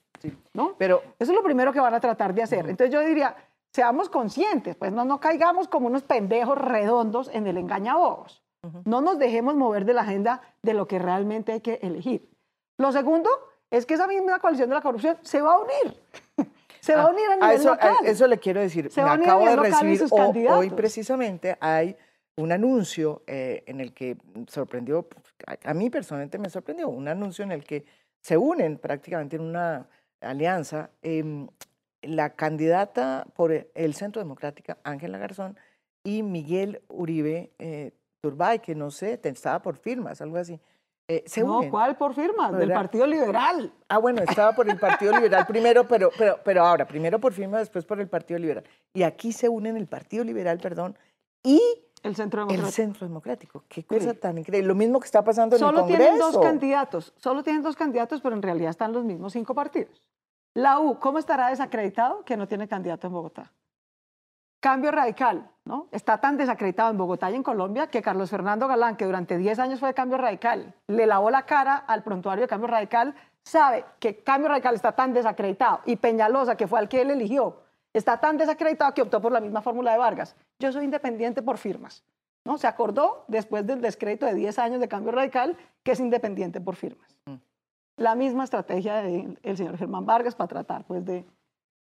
¿no? Pero eso es lo primero que van a tratar de hacer. Entonces yo diría, seamos conscientes, pues no, no caigamos como unos pendejos redondos en el engañabobos. No nos dejemos mover de la agenda de lo que realmente hay que elegir. Lo segundo es que esa misma coalición de la corrupción se va a unir. Se va a unir a nivel eso, local. eso le quiero decir. Se Me va a unir acabo a de recibir hoy precisamente hay un anuncio eh, en el que sorprendió, a, a mí personalmente me sorprendió, un anuncio en el que se unen prácticamente en una alianza em, la candidata por el Centro Democrática, Ángela Garzón, y Miguel Uribe eh, Turbay, que no sé, estaba por firmas, algo así. Eh, se no, unen. ¿cuál por firmas? Del. Partido Liberal. Ah, bueno, estaba por el Partido Liberal primero, pero, pero, pero ahora, primero por firma, después por el Partido Liberal. Y aquí se unen el Partido Liberal, perdón, y El Centro el Democrático. Centro Democrático. Qué cosa tan increíble. Lo mismo que está pasando en Solo el Congreso. tienen dos candidatos, solo tienen dos candidatos, pero en realidad están los mismos cinco partidos. La U, ¿cómo estará desacreditado que no tiene candidato en Bogotá? Cambio radical, ¿no? Está tan desacreditado en Bogotá y en Colombia que Carlos Fernando Galán, que durante 10 años fue de Cambio Radical, le lavó la cara al prontuario de Cambio Radical, sabe que Cambio Radical está tan desacreditado y Peñalosa, que fue al que él eligió, está tan desacreditado que optó por la misma fórmula de Vargas. Yo soy independiente por firmas. ¿no? Se acordó después del descrédito de 10 años de Cambio Radical que es independiente por firmas. Mm. La misma estrategia del señor Germán Vargas para tratar pues, de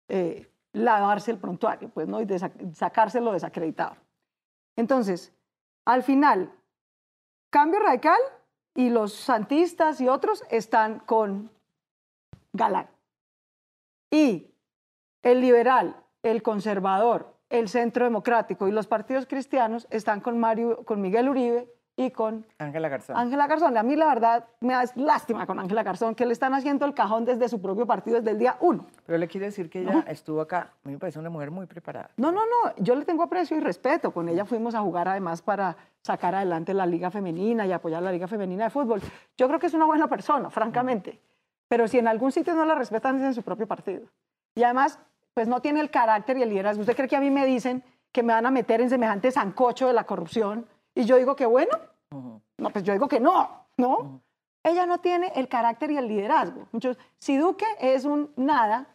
eh, lavarse el prontuario pues, ¿no? y de sac- sacárselo desacreditado. Entonces, al final, Cambio Radical y los santistas y otros están con Galán. Y el liberal, el conservador, el centro democrático y los partidos cristianos están con, Mario, con Miguel Uribe y con Ángela Garzón. Ángela Garzón. A mí la verdad me da lástima con Ángela Garzón, que le están haciendo el cajón desde su propio partido desde el día uno. Pero le quiero decir que ella estuvo acá. A mí me parece una mujer muy preparada. No, no, no, yo le tengo aprecio y respeto. Con ella fuimos a jugar además para sacar adelante la liga femenina y apoyar la liga femenina de fútbol. Yo creo que es una buena persona, francamente. Pero si en algún sitio no la respetan es en su propio partido. Y además, pues no tiene el carácter y el liderazgo. ¿Usted cree que a mí me dicen que me van a meter en semejante zancocho de la corrupción? Y yo digo que bueno, No, pues yo digo que no, ¿no? Ella no tiene el carácter y el liderazgo. Muchos, si Duque es un nada,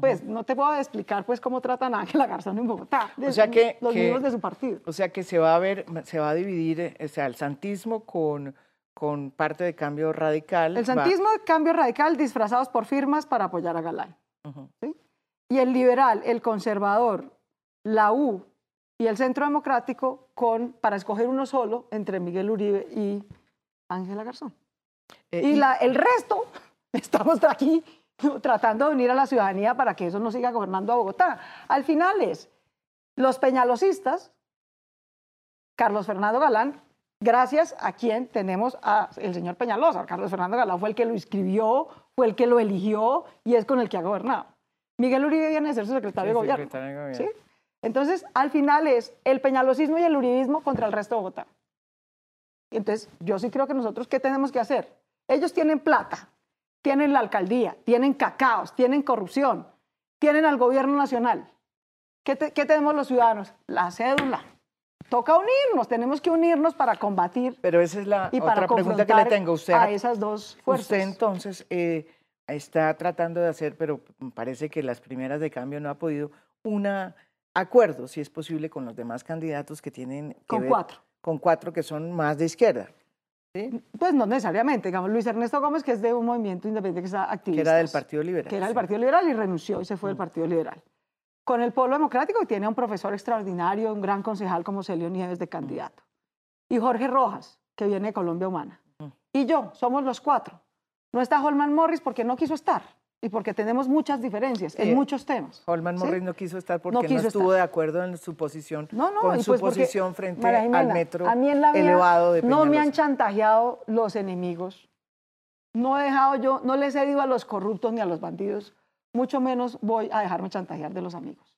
pues no te puedo explicar pues cómo tratan a Ángela Garzón en Bogotá. O sea que- los que- de su partido. O sea que se va a ver, se va a dividir, o sea, el santismo con, con parte de cambio radical. El va- santismo, cambio radical, disfrazados por firmas para apoyar a Galán. Y el liberal, el conservador, la U y el Centro Democrático con, para escoger uno solo entre Miguel Uribe y Ángela Garzón. Eh, y la, el resto estamos aquí tratando de unir a la ciudadanía para que eso no siga gobernando a Bogotá. Al final es los peñalosistas, Carlos Fernando Galán, gracias a quien tenemos al señor Peñalosa. Carlos Fernando Galán fue el que lo inscribió, fue el que lo eligió y es con el que ha gobernado. Miguel Uribe viene a ser su secretario, de, gobierno. secretario de gobierno. ¿Sí? Entonces, al final es el peñalosismo y el uribismo contra el resto de Bogotá. Entonces, yo sí creo que nosotros, ¿qué tenemos que hacer? Ellos tienen plata, tienen la alcaldía, tienen cacaos, tienen corrupción, tienen al gobierno nacional. ¿Qué, tenemos los ciudadanos? La cédula. Toca unirnos, tenemos que unirnos para combatir. Pero esa es la otra pregunta que le tengo. Usted, a esas dos fuerzas. Usted entonces eh, está tratando de hacer, pero parece que las primeras de cambio no ha podido, un acuerdo, si es posible, con los demás candidatos que tienen con cuatro. Con cuatro que son más de izquierda. Pues no necesariamente, digamos, Luis Ernesto Gómez, que es de un movimiento independiente que está activista. Que era del Partido Liberal. Que era del Partido Liberal y renunció y se fue del mm. Partido Liberal. Con el Pueblo Democrático, que tiene un profesor extraordinario, un gran concejal como Celio Nieves de candidato. Y Jorge Rojas, que viene de Colombia Humana. Mm. Y yo, somos los cuatro. No está Holman Morris porque no quiso estar y porque tenemos muchas diferencias en muchos temas. Holman Morris no quiso estar porque no, estuvo de acuerdo en su posición con su pues posición frente al metro elevado de No me han chantajeado los enemigos, no he dejado yo, no les he ido a los corruptos ni a los bandidos, mucho menos voy a dejarme chantajear de los amigos.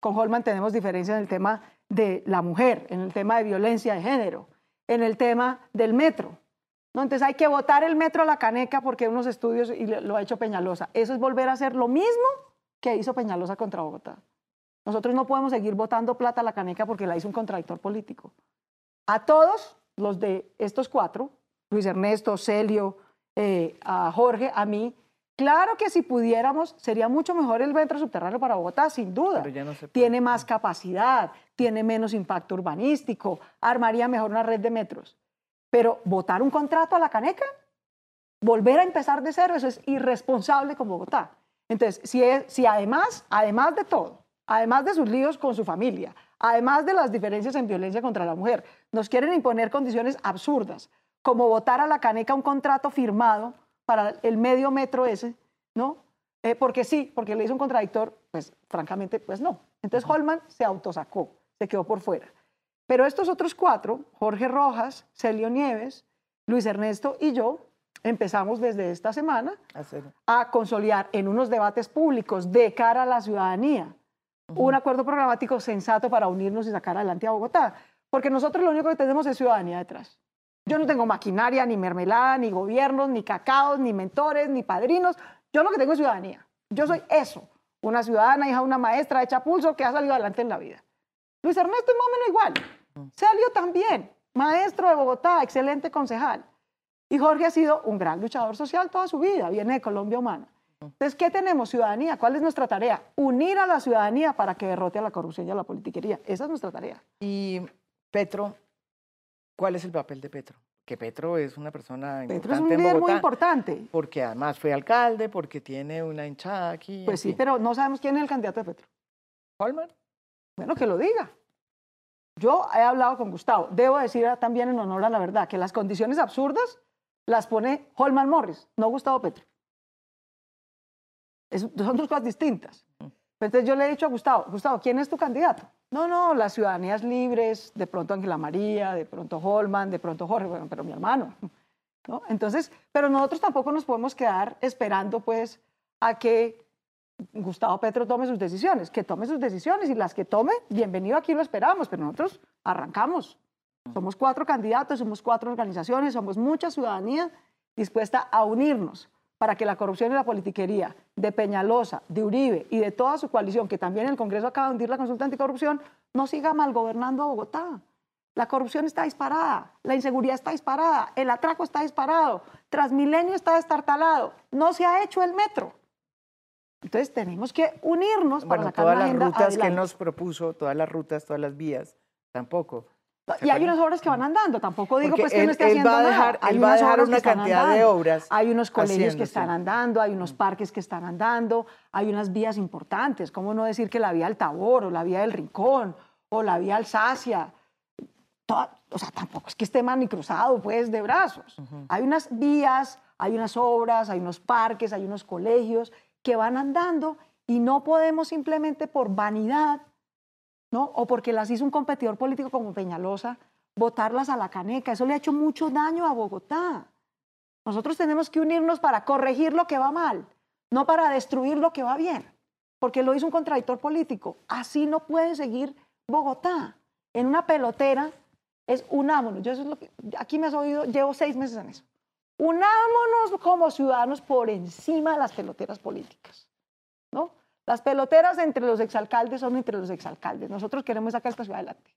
Con Holman tenemos diferencias en el tema de la mujer, en el tema de violencia de género, en el tema del metro. Entonces hay que votar el metro a la caneca porque unos estudios y lo ha hecho Peñalosa. Eso es volver a hacer lo mismo que hizo Peñalosa contra Bogotá. Nosotros no podemos seguir votando plata a la caneca porque la hizo un contradictor político. A todos los de estos cuatro, Luis Ernesto, Celio, eh, a Jorge, a mí, claro que si pudiéramos sería mucho mejor el metro subterráneo para Bogotá, sin duda. tiene más capacidad, tiene menos impacto urbanístico, armaría mejor una red de metros. Pero votar un contrato a la caneca, volver a empezar de cero, eso es irresponsable con Bogotá. Entonces, si, si además, además de todo, además de sus líos con su familia, además de las diferencias en violencia contra la mujer, nos quieren imponer condiciones absurdas, como votar a la caneca un contrato firmado para el medio metro ese, ¿no? Eh, porque sí, porque le hizo un contradictor, pues francamente, pues no. Entonces Holman se autosacó, se quedó por fuera. Pero estos otros cuatro, Jorge Rojas, Celio Nieves, Luis Ernesto y yo, empezamos desde esta semana a consolidar en unos debates públicos de cara a la ciudadanía un acuerdo programático sensato para unirnos y sacar adelante a Bogotá. Porque nosotros lo único que tenemos es ciudadanía detrás. Yo no tengo maquinaria, ni mermelada, ni gobiernos, ni cacaos, ni mentores, ni padrinos. Yo lo que tengo es ciudadanía. Yo soy eso, una ciudadana, hija de una maestra hecha pulso que ha salido adelante en la vida. Luis Ernesto es más o menos igual. Salió también, maestro de Bogotá, excelente concejal. Y Jorge ha sido un gran luchador social toda su vida, viene de Colombia Humana. Entonces, ¿qué tenemos? Ciudadanía. ¿Cuál es nuestra tarea? Unir a la ciudadanía para que derrote a la corrupción y a la politiquería. Esa es nuestra tarea. Y Petro, ¿cuál es el papel de Petro? Que Petro es una persona Petro es un líder muy importante. Porque además fue alcalde, porque tiene una hinchada aquí. Pues sí, pero no sabemos quién es el candidato de Petro. ¿Holman? Bueno, que lo diga. Yo he hablado con Gustavo. Debo decir también en honor a la verdad que las condiciones absurdas las pone Holman Morris, no Gustavo Petro. son dos cosas distintas. Entonces yo le he dicho a Gustavo, Gustavo, ¿quién es tu candidato? No, no, las ciudadanías libres, de pronto Ángela María, de pronto Holman, de pronto Jorge, bueno, pero mi hermano. ¿no? Entonces, pero nosotros tampoco nos podemos quedar esperando pues a que Gustavo Petro tome sus decisiones, que tome sus decisiones y las que tome, bienvenido aquí lo esperamos, pero nosotros arrancamos. Somos cuatro candidatos, somos cuatro organizaciones, somos mucha ciudadanía dispuesta a unirnos para que la corrupción y la politiquería de Peñalosa, de Uribe y de toda su coalición, que también el Congreso acaba de hundir la consulta anticorrupción, no siga mal gobernando a Bogotá. La corrupción está disparada, la inseguridad está disparada, el atraco está disparado, Transmilenio está destartalado, no se ha hecho el metro. Entonces tenemos que unirnos para sacar todas las rutas que él nos propuso, todas las rutas, todas las vías, tampoco. Y hay unas obras que van andando, tampoco digo pues que no esté haciendo va a dejar, Hay él va a dejar una cantidad de obras. Hay unos colegios que están andando, hay unos parques que están andando, hay unas vías importantes, ¿cómo no decir que la vía del Tabor o la vía del Rincón o la vía Alsacia. Toda- o sea, tampoco es que esté mal ni cruzado, pues, de brazos. Hay unas vías, hay unas obras, hay unos parques, hay unos colegios que van andando y no podemos simplemente por vanidad, ¿no? O porque las hizo un competidor político como Peñalosa, botarlas a la caneca. Eso le ha hecho mucho daño a Bogotá. Nosotros tenemos que unirnos para corregir lo que va mal, no para destruir lo que va bien, porque lo hizo un contradictor político. Así no puede seguir Bogotá. En una pelotera es unámonos. Yo eso es lo que, aquí me has oído, llevo seis meses en eso. Unámonos como ciudadanos por encima de las peloteras políticas. ¿no? Las peloteras entre los exalcaldes son entre los exalcaldes. Nosotros queremos sacar esta ciudad adelante.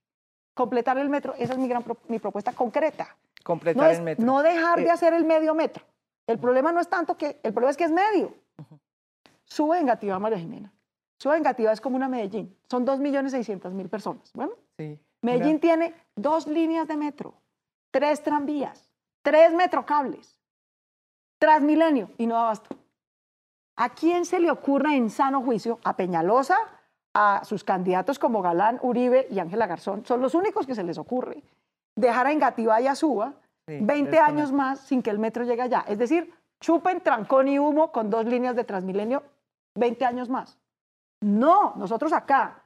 Completar el metro, esa es mi, gran pro- mi propuesta concreta. Completar No, es el metro. no dejar de Eh, hacer el medio metro. El problema no es tanto que, el problema es que es medio. Sube Engativá, María Jimena. Sube Engativá es como una Medellín. Son 2.600.000 personas. Bueno, sí, Medellín tiene dos líneas de metro, tres tranvías, tres metrocables, Transmilenio y no abasto. ¿A quién se le ocurre en sano juicio? A Peñalosa, a sus candidatos como Galán, Uribe y Ángela Garzón, son los únicos que se les ocurre dejar a Engativá y a Suba Sí, 20 desconectar. años más sin que el metro llegue allá. Es decir, chupen trancón y humo con dos líneas de Transmilenio 20 años más. No, nosotros acá,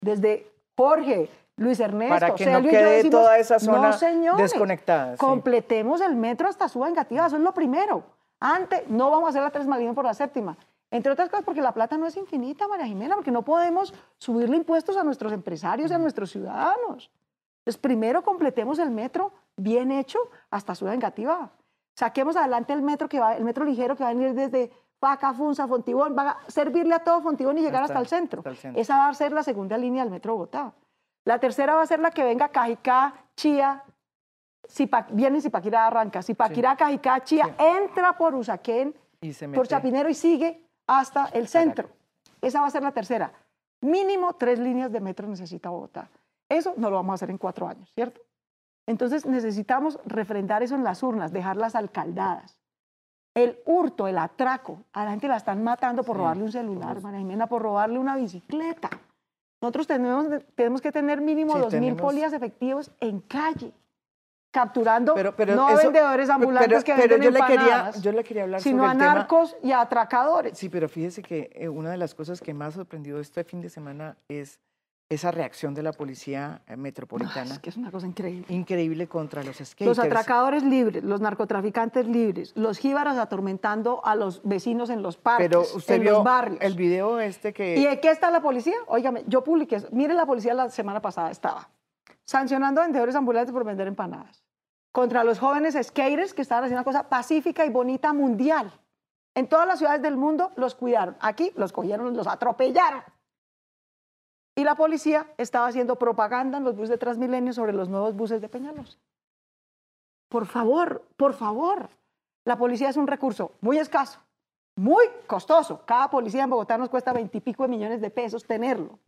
desde Jorge, Luis Ernesto, Para que no Celio y yo quede decimos, toda esa zona no, señores, desconectada. sí. Completemos el metro hasta Suba Engativá, eso es lo primero. Antes, no vamos a hacer la tres Malvinas por la séptima. Entre otras cosas, porque la plata no es infinita, María Jimena, porque no podemos subirle impuestos a nuestros empresarios y a nuestros ciudadanos. Entonces, primero completemos el metro bien hecho hasta Ciudad Engativá. Saquemos adelante el metro, que va, el metro ligero que va a venir desde Paca, Funza, Fontibón, va a servirle a todo Fontibón y llegar hasta, Hasta- el centro. hasta el centro. Esa va a ser la segunda línea del metro Bogotá. La tercera va a ser la que venga Cajicá, Chía, Zipa- viene Zipaquirá, arranca, Zipaquirá, Cajicá, Chía, Sí. entra por Usaquén, Y se por Chapinero y sigue hasta el centro. Esa va a ser la tercera. Mínimo tres líneas de metro necesita Bogotá. Eso no lo vamos a hacer en cuatro años, ¿cierto? Entonces necesitamos refrendar eso en las urnas, dejarlas alcaldadas. El hurto, el atraco, a la gente la están matando por Sí, robarle un celular, María Jimena, por robarle una bicicleta. Nosotros tenemos, tenemos que tener mínimo Sí, 2.000 tenemos- policías efectivos en calle, capturando Pero, pero no eso- vendedores ambulantes pero- que venden yo le quería, empanadas, yo le quería hablar sino sobre a el tema. narcos y a atracadores. Sí, pero fíjese que eh, una de las cosas que más sorprendió este fin de semana es esa reacción de la policía eh, metropolitana. es que es una cosa increíble. Increíble contra los skaters. Los atracadores libres, los narcotraficantes libres, los jíbaros atormentando a los vecinos en los parques, Pero usted en vio los barrios. el video este que... ¿Y qué está la policía? Óigame, yo publiqué, mire la policía la semana pasada estaba sancionando a vendedores ambulantes por vender empanadas, contra los jóvenes skaters que estaban haciendo una cosa pacífica y bonita mundial. En todas las ciudades del mundo los cuidaron. Aquí los cogieron, los atropellaron. Y la policía estaba haciendo propaganda en los buses de Transmilenio sobre los nuevos buses de Peñalosa. Por favor, por favor. La policía es un recurso muy escaso, muy costoso. Cada policía en Bogotá nos cuesta veintipico de millones de pesos tenerlo.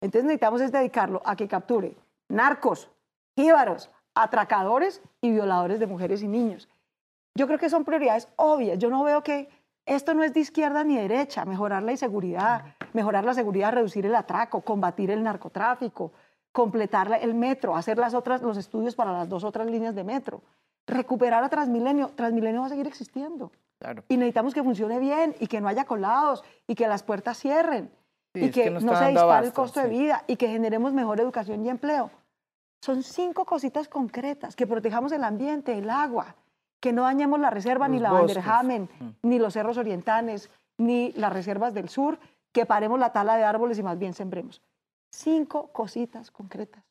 Entonces necesitamos es dedicarlo a que capture narcos, jíbaros, atracadores y violadores de mujeres y niños. Yo creo que son prioridades obvias. Yo no veo que esto no es de izquierda ni derecha. Mejorar la inseguridad, mejorar la seguridad, reducir el atraco, combatir el narcotráfico, completar el metro, hacer las otras, los estudios para las dos otras líneas de metro, recuperar a Transmilenio. Transmilenio va a seguir existiendo. Claro. Y necesitamos que funcione bien y que no haya colados y que las puertas cierren Sí, y que que, no se dispare el abasto, costo de sí. vida y que generemos mejor educación y empleo. Son cinco cositas concretas, que protejamos el ambiente, el agua, que no dañemos la reserva, ni la. Vanderhamen, Mm. ni los cerros orientales, ni las reservas del sur, que paremos la tala de árboles y más bien sembremos. Cinco cositas concretas.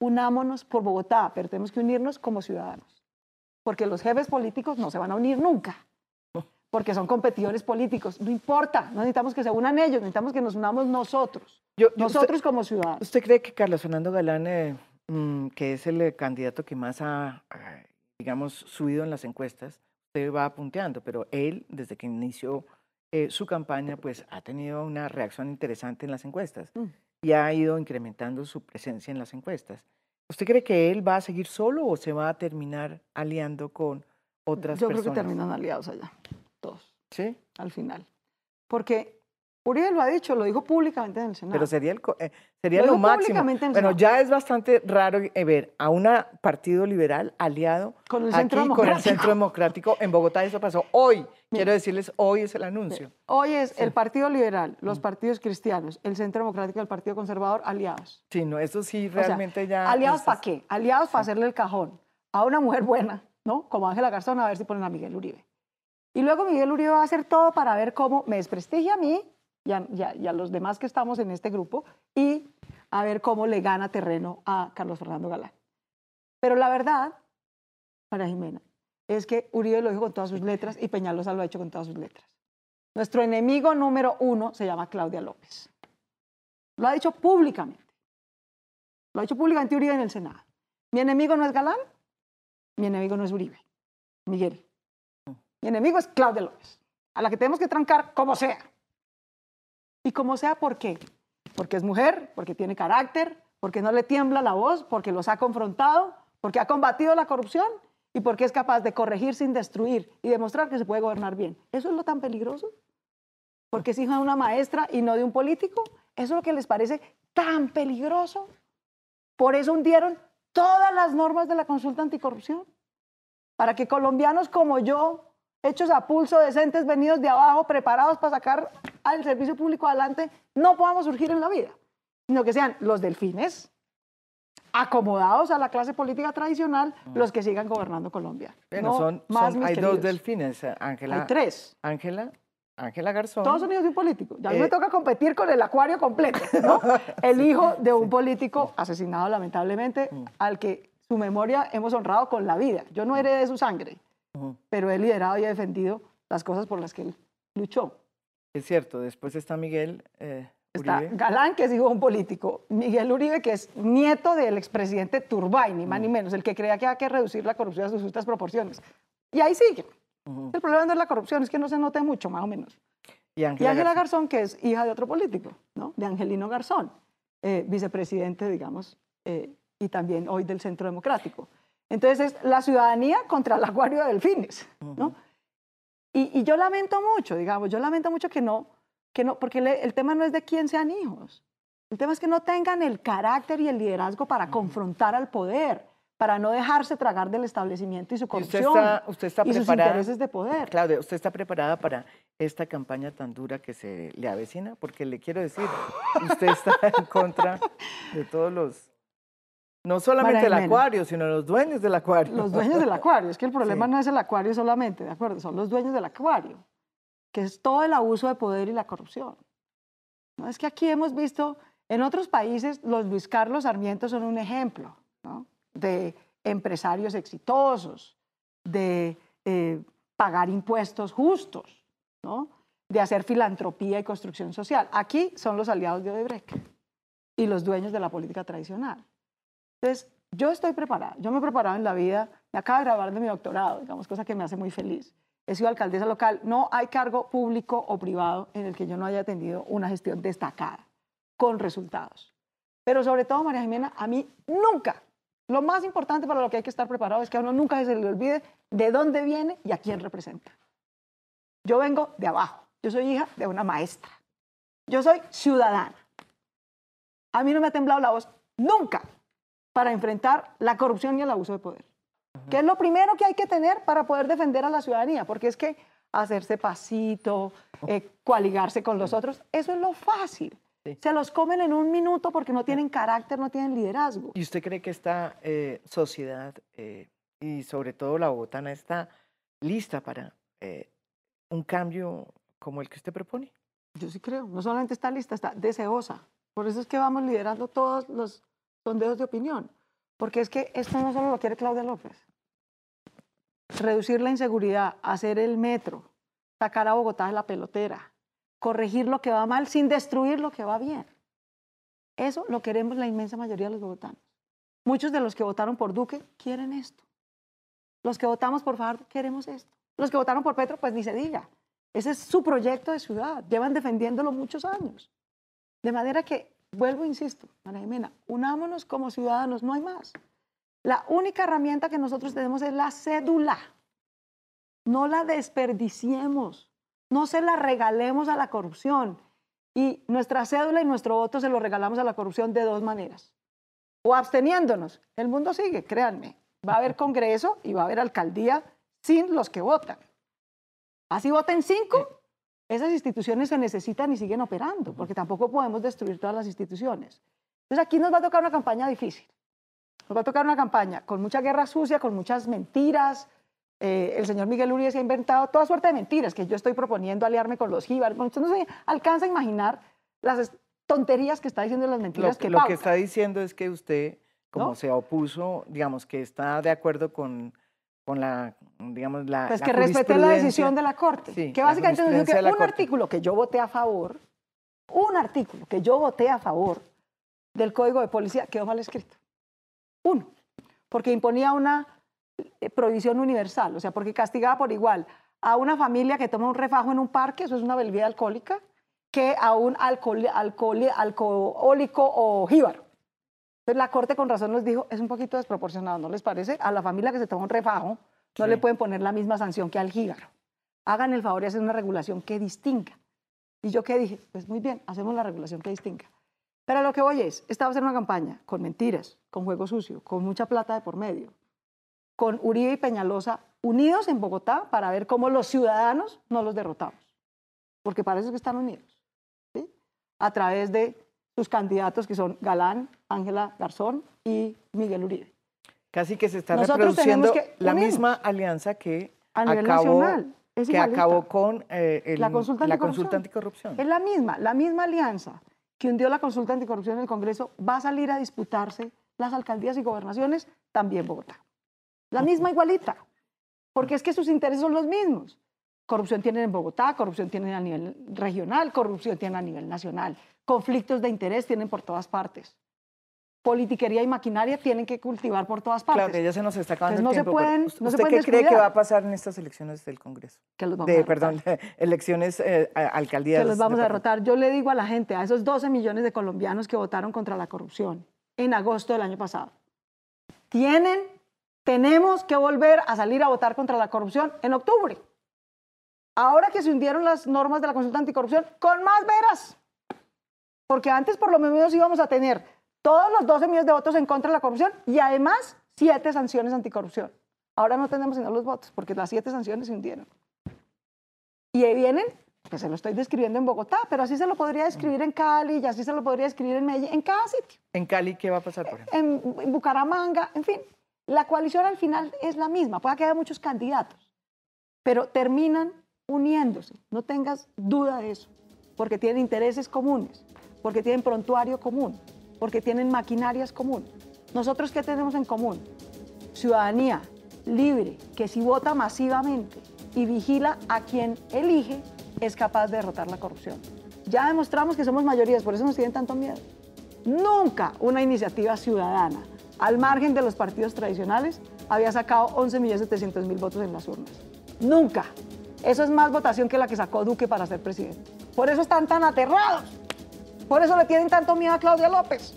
Unámonos por Bogotá, pero tenemos que unirnos como ciudadanos, porque los jefes políticos no se van a unir nunca, porque son competidores políticos. No importa, no necesitamos que se unan ellos, necesitamos que nos unamos nosotros, Yo- yo- nosotros como ciudadanos. ¿Usted cree que Carlos Fernando Galán, eh, mm, que es el candidato que más ha, digamos, subido en las encuestas, usted va punteando, pero él, desde que inició eh, su campaña, pues ha tenido una reacción interesante en las encuestas Mm. y ha ido incrementando su presencia en las encuestas. ¿Usted cree que él va a seguir solo o se va a terminar aliando con otras Yo creo personas? que terminan aliados allá, todos, ¿Sí? al final. Porque Uribe lo ha dicho, lo dijo públicamente en el Senado. Pero sería, el, eh, sería Lo lo, máximo. Bueno, ya es bastante raro ver a un partido liberal aliado Con el aquí Centro con el. Centro Democrático en Bogotá. Eso pasó hoy. Quiero decirles, hoy es el anuncio. Hoy es el Partido Liberal, los partidos cristianos, el Centro Democrático y el Partido Conservador aliados. Sí, no, eso sí O sea, realmente ya... ¿Aliados para qué? Aliados para hacerle el cajón a una mujer buena, ¿no? Como Ángela Garzón, a ver si ponen a Miguel Uribe. Y luego Miguel Uribe va a hacer todo para ver cómo me desprestigia a mí y a, los demás que estamos en este grupo y a ver cómo le gana terreno a Carlos Fernando Galán. Pero la verdad, para Jimena, es que Uribe lo dijo con todas sus letras y Peñalosa lo ha hecho con todas sus letras. Nuestro enemigo número uno se llama Claudia López. Lo ha dicho públicamente. Lo ha dicho públicamente Uribe en el Senado. Mi enemigo no es Galán, mi enemigo no es Uribe, Miguel. Mi enemigo es Claudia López, a la que tenemos que trancar como sea. Y como sea, ¿por qué? Porque es mujer, porque tiene carácter, porque no le tiembla la voz, porque los ha confrontado, porque ha combatido la corrupción y porque es capaz de corregir sin destruir y demostrar que se puede gobernar bien. ¿Eso es lo tan peligroso? Porque es hija de una maestra y no de un político. ¿Eso es lo que les parece tan peligroso? Por eso hundieron todas las normas de la consulta anticorrupción. Para que colombianos como yo, hechos a pulso, decentes, venidos de abajo, preparados para sacar al servicio público adelante, no podamos surgir en la vida, sino que sean los delfines, acomodados a la clase política tradicional, los que sigan gobernando Colombia. Bueno, No son, más, son- hay dos queridos. delfines, eh, Ángela. Hay tres. Ángela, Ángela Garzón. Todos son hijos de un político. Ya a mí me Eh, toca competir con el acuario completo, ¿no? El hijo de un político asesinado lamentablemente, Mm. al que su memoria hemos honrado con la vida. Yo no heredé de su sangre, pero he liderado y he defendido las cosas por las que él luchó. Es cierto, después está Miguel eh, Está Uribe. Galán, que es hijo de un político. Miguel Uribe, que es nieto del expresidente Turbay, ni Mm. más ni menos, el que creía que había que reducir la corrupción a sus justas proporciones. Y ahí sigue. Ujú. El problema no es la corrupción, es que no se note mucho, más o menos. Y Ángela Garzón. Garzón, que es hija de otro político, ¿no? de Angelino Garzón, eh, vicepresidente, digamos, eh, y también hoy del Centro Democrático. Entonces, es la ciudadanía contra el acuario de delfines. ¿no? Ujú. Y, y yo lamento mucho, digamos, yo lamento mucho que no, que no porque le- el tema no es de quién sean hijos. El tema es que no tengan el carácter y el liderazgo para confrontar al poder, para no dejarse tragar del establecimiento y su Y usted corrupción está, usted está y sus preparada. intereses de poder. Claudia, ¿usted está preparada para esta campaña tan dura que se le avecina? Porque le quiero decir, usted está en contra de todos los, no solamente el acuario, sino los dueños del acuario. Los dueños del acuario. Es que el problema Sí. no es el acuario solamente, ¿de acuerdo? Son los dueños del acuario, que es todo el abuso de poder y la corrupción. No es que aquí hemos visto, en otros países, los Luis Carlos Sarmiento son un ejemplo ¿no? de empresarios exitosos, de eh, pagar impuestos justos, ¿no? de hacer filantropía y construcción social. Aquí son los aliados de Odebrecht y los dueños de la política tradicional. Entonces, yo estoy preparada, yo me he preparado en la vida, me acabo de grabar de mi doctorado, digamos, cosa que me hace muy feliz. He sido alcaldesa local, no hay cargo público o privado en el que yo no haya tenido una gestión destacada, con resultados. Pero sobre todo, María Jimena, a mí nunca, lo más importante para lo que hay que estar preparado es que a uno nunca se le olvide de dónde viene y a quién representa. Yo vengo de abajo, yo soy hija de una maestra, yo soy ciudadana. A mí no me ha temblado la voz nunca para enfrentar la corrupción y el abuso de poder. Que es lo primero que hay que tener para poder defender a la ciudadanía, porque es que hacerse pasito, eh, coaligarse con los otros, eso es lo fácil. Sí. Se los comen en un minuto porque no tienen carácter, no tienen liderazgo. ¿Y usted cree que esta eh, sociedad eh, y sobre todo la bogotana está lista para eh, un cambio como el que usted propone? Yo sí creo, no solamente está lista, está deseosa. Por eso es que vamos liderando todos los sondeos de opinión, porque es que esto no solo lo quiere Claudia López. Reducir la inseguridad, hacer el metro, sacar a Bogotá de la pelotera, corregir lo que va mal sin destruir lo que va bien. Eso lo queremos la inmensa mayoría de los bogotanos. Muchos de los que votaron por Duque quieren esto. Los que votamos por Fajardo queremos esto. Los que votaron por Petro, pues ni se diga. Ese es su proyecto de ciudad. Llevan defendiéndolo muchos años. De manera que, vuelvo, insisto, Ana Jimena, unámonos como ciudadanos, no hay más. La única herramienta que nosotros tenemos es la cédula. No la desperdiciemos, no se la regalemos a la corrupción. Y nuestra cédula y nuestro voto se lo regalamos a la corrupción de dos maneras. O absteniéndonos. El mundo sigue, créanme. Va a haber congreso y va a haber alcaldía sin los que votan. Así voten cinco, esas instituciones se necesitan y siguen operando, porque tampoco podemos destruir todas las instituciones. Entonces aquí nos va a tocar una campaña difícil. Nos va a tocar una campaña con mucha guerra sucia, con muchas mentiras. Eh, el señor Miguel Uribe se ha inventado toda suerte de mentiras que yo estoy proponiendo aliarme con los jíbaros. Usted no se alcanza a imaginar las tonterías que está diciendo las mentiras lo, que Lo que está diciendo es que usted, como se opuso, digamos que está de acuerdo con con la, digamos, la. Pues que respete la decisión de la Corte. que básicamente nos que un artículo que yo voté a favor, un artículo que yo voté a favor del Código de Policía quedó mal escrito. Uno, porque imponía una eh, prohibición universal, o sea, porque castigaba por igual a una familia que toma un refajo en un parque, eso es una bebida alcohólica, que a un alcohol, alcohólico o jíbaro. Entonces la Corte con razón nos dijo, es un poquito desproporcionado, ¿no les parece? A la familia que se toma un refajo no le pueden poner la misma sanción que al jígaro. Hagan el favor y hacen una regulación que distinga. Y yo qué dije, pues muy bien, hacemos la regulación que distinga. Pero lo que voy es, esta va a ser una campaña con mentiras, con juego sucio, con mucha plata de por medio, con Uribe y Peñalosa unidos en Bogotá para ver cómo los ciudadanos no los derrotamos. Porque parece que están unidos. ¿sí? A través de sus candidatos que son Galán, Ángela Garzón y Miguel Uribe. Casi que se está reproduciendo la misma alianza que acabó, que acabó con eh, la, consulta, anticorrupción. Es la misma, la misma alianza que hundió la consulta anticorrupción en el Congreso va a salir a disputarse las alcaldías y gobernaciones también Bogotá. La misma igualita, porque es que sus intereses son los mismos. Corrupción tienen en Bogotá, corrupción tienen a nivel regional, corrupción tienen a nivel nacional conflictos de interés tienen por todas partes. Politiquería y maquinaria tienen que cultivar por todas partes. Claro, ya se nos está acabando no el tiempo. Se pueden, no ¿Usted se qué cree que va a pasar en estas elecciones del Congreso? Que los vamos de, Perdón, elecciones eh, alcaldías. Que los vamos a derrotar. Yo le digo a la gente, a esos 12 millones de colombianos que votaron contra la corrupción en agosto del año pasado, tienen, tenemos que volver a salir a votar contra la corrupción en octubre. Ahora que se hundieron las normas de la consulta anticorrupción, con más veras. Porque antes por lo menos íbamos a tener todos los 12 millones de votos en contra de la corrupción y además siete sanciones anticorrupción. Ahora no tenemos sino los votos porque las siete sanciones se hundieron. Y ahí vienen, que se lo estoy describiendo en Bogotá, pero así se lo podría describir en Cali y así se lo podría describir en Medellín, en cada sitio. ¿En Cali qué va a pasar, por ejemplo? En, en Bucaramanga, en fin. La coalición al final es la misma, puede que haya muchos candidatos, pero terminan uniéndose, no tengas duda de eso, porque tienen intereses comunes porque tienen prontuario común, porque tienen maquinarias común. ¿Nosotros qué tenemos en común? Ciudadanía libre, que si vota masivamente y vigila a quien elige, es capaz de derrotar la corrupción. Ya demostramos que somos mayorías, por eso nos tienen tanto miedo. Nunca una iniciativa ciudadana, al margen de los partidos tradicionales, había sacado 11.700.000 votos en las urnas. Nunca. Eso es más votación que la que sacó Duque para ser presidente. Por eso están tan aterrados. Por eso le tienen tanto miedo a Claudia López.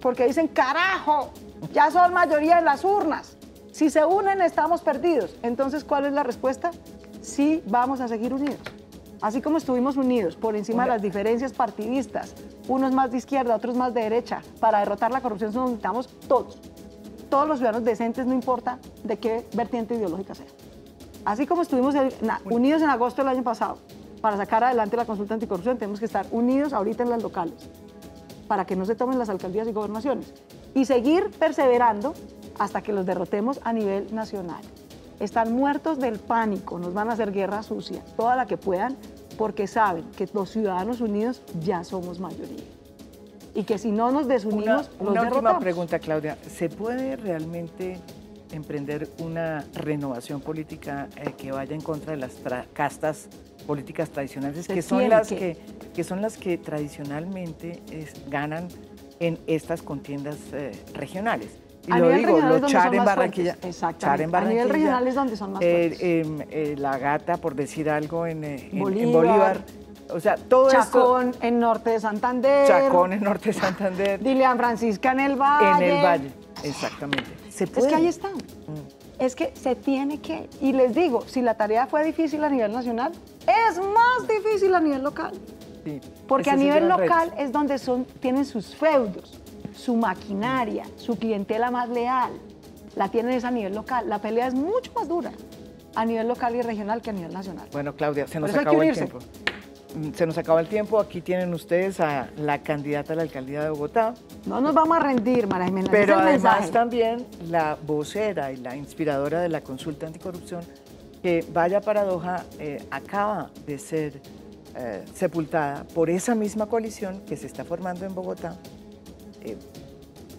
Porque dicen, carajo, ya son mayoría en las urnas. Si se unen, estamos perdidos. Entonces, ¿cuál es la respuesta? Sí, vamos a seguir unidos. Así como estuvimos unidos por encima de las diferencias partidistas, unos más de izquierda, otros más de derecha, para derrotar la corrupción, nos necesitamos todos. Todos los ciudadanos decentes, no importa de qué vertiente ideológica sea. Así como estuvimos unidos en agosto del año pasado, para sacar adelante la consulta anticorrupción tenemos que estar unidos ahorita en las locales para que no se tomen las alcaldías y gobernaciones y seguir perseverando hasta que los derrotemos a nivel nacional. Están muertos del pánico, nos van a hacer guerra sucia, toda la que puedan, porque saben que los ciudadanos unidos ya somos mayoría. Y que si no nos desunimos, una, una última pregunta, Claudia. ¿Se puede realmente emprender una renovación política eh, que vaya en contra de las castas políticas tradicionales, que son, las que... que... son las que tradicionalmente ganan en estas contiendas eh, regionales. Y lo digo, los char en Barranquilla. Exactamente. A nivel regional es donde son más fuertes. Em, la gata, por decir algo, en, Bolívar. O sea, todo Chacón en norte de Santander. Chacón en norte de Santander. Dilian Francisca en el Valle. En el Valle, exactamente. Es que ahí están. Es que se tiene que. Y les digo, si la tarea fue difícil a nivel nacional, es más difícil a nivel local. Sí, Porque a nivel reto. local es donde son, tienen sus feudos, su maquinaria, su clientela más leal. La tienen es a nivel local. La pelea es mucho más dura a nivel local y regional que a nivel nacional. Bueno, Claudia, se nos acabó el tiempo. Mm, Se nos acaba el tiempo. Aquí tienen ustedes a la candidata a la alcaldía de Bogotá, No nos vamos a rendir, María Jimena. ese pero además mensaje. también la vocera y la inspiradora de la consulta anticorrupción, que vaya paradoja, eh, acaba de ser eh, sepultada por esa misma coalición que se está formando en Bogotá eh,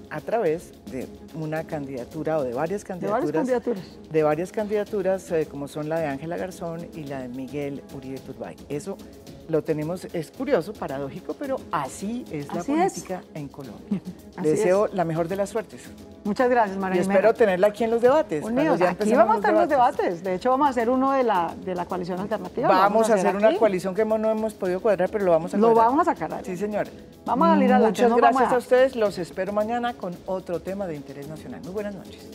a través de una candidatura o de varias De candidaturas varias candidaturas. de varias candidaturas, eh, como son la de Ángela Garzón y la de Miguel Uribe Turbay. Eso lo tenemos, es curioso, paradójico, pero así es la es. política en Colombia. Es. deseo la mejor de las suertes Muchas gracias, y María Jimena. espero tenerla aquí en los debates. Unidos, ya aquí vamos a tener los debates. De hecho, vamos a hacer uno de la, de la coalición alternativa. Vamos a hacer una coalición que no hemos podido cuadrar, pero lo vamos a Lo cuadrar. vamos a sacar adelante. Sí, señor. Vamos a salir adelante, Muchas no gracias a- a ustedes. Los espero mañana con otro tema de interés nacional. Muy buenas noches.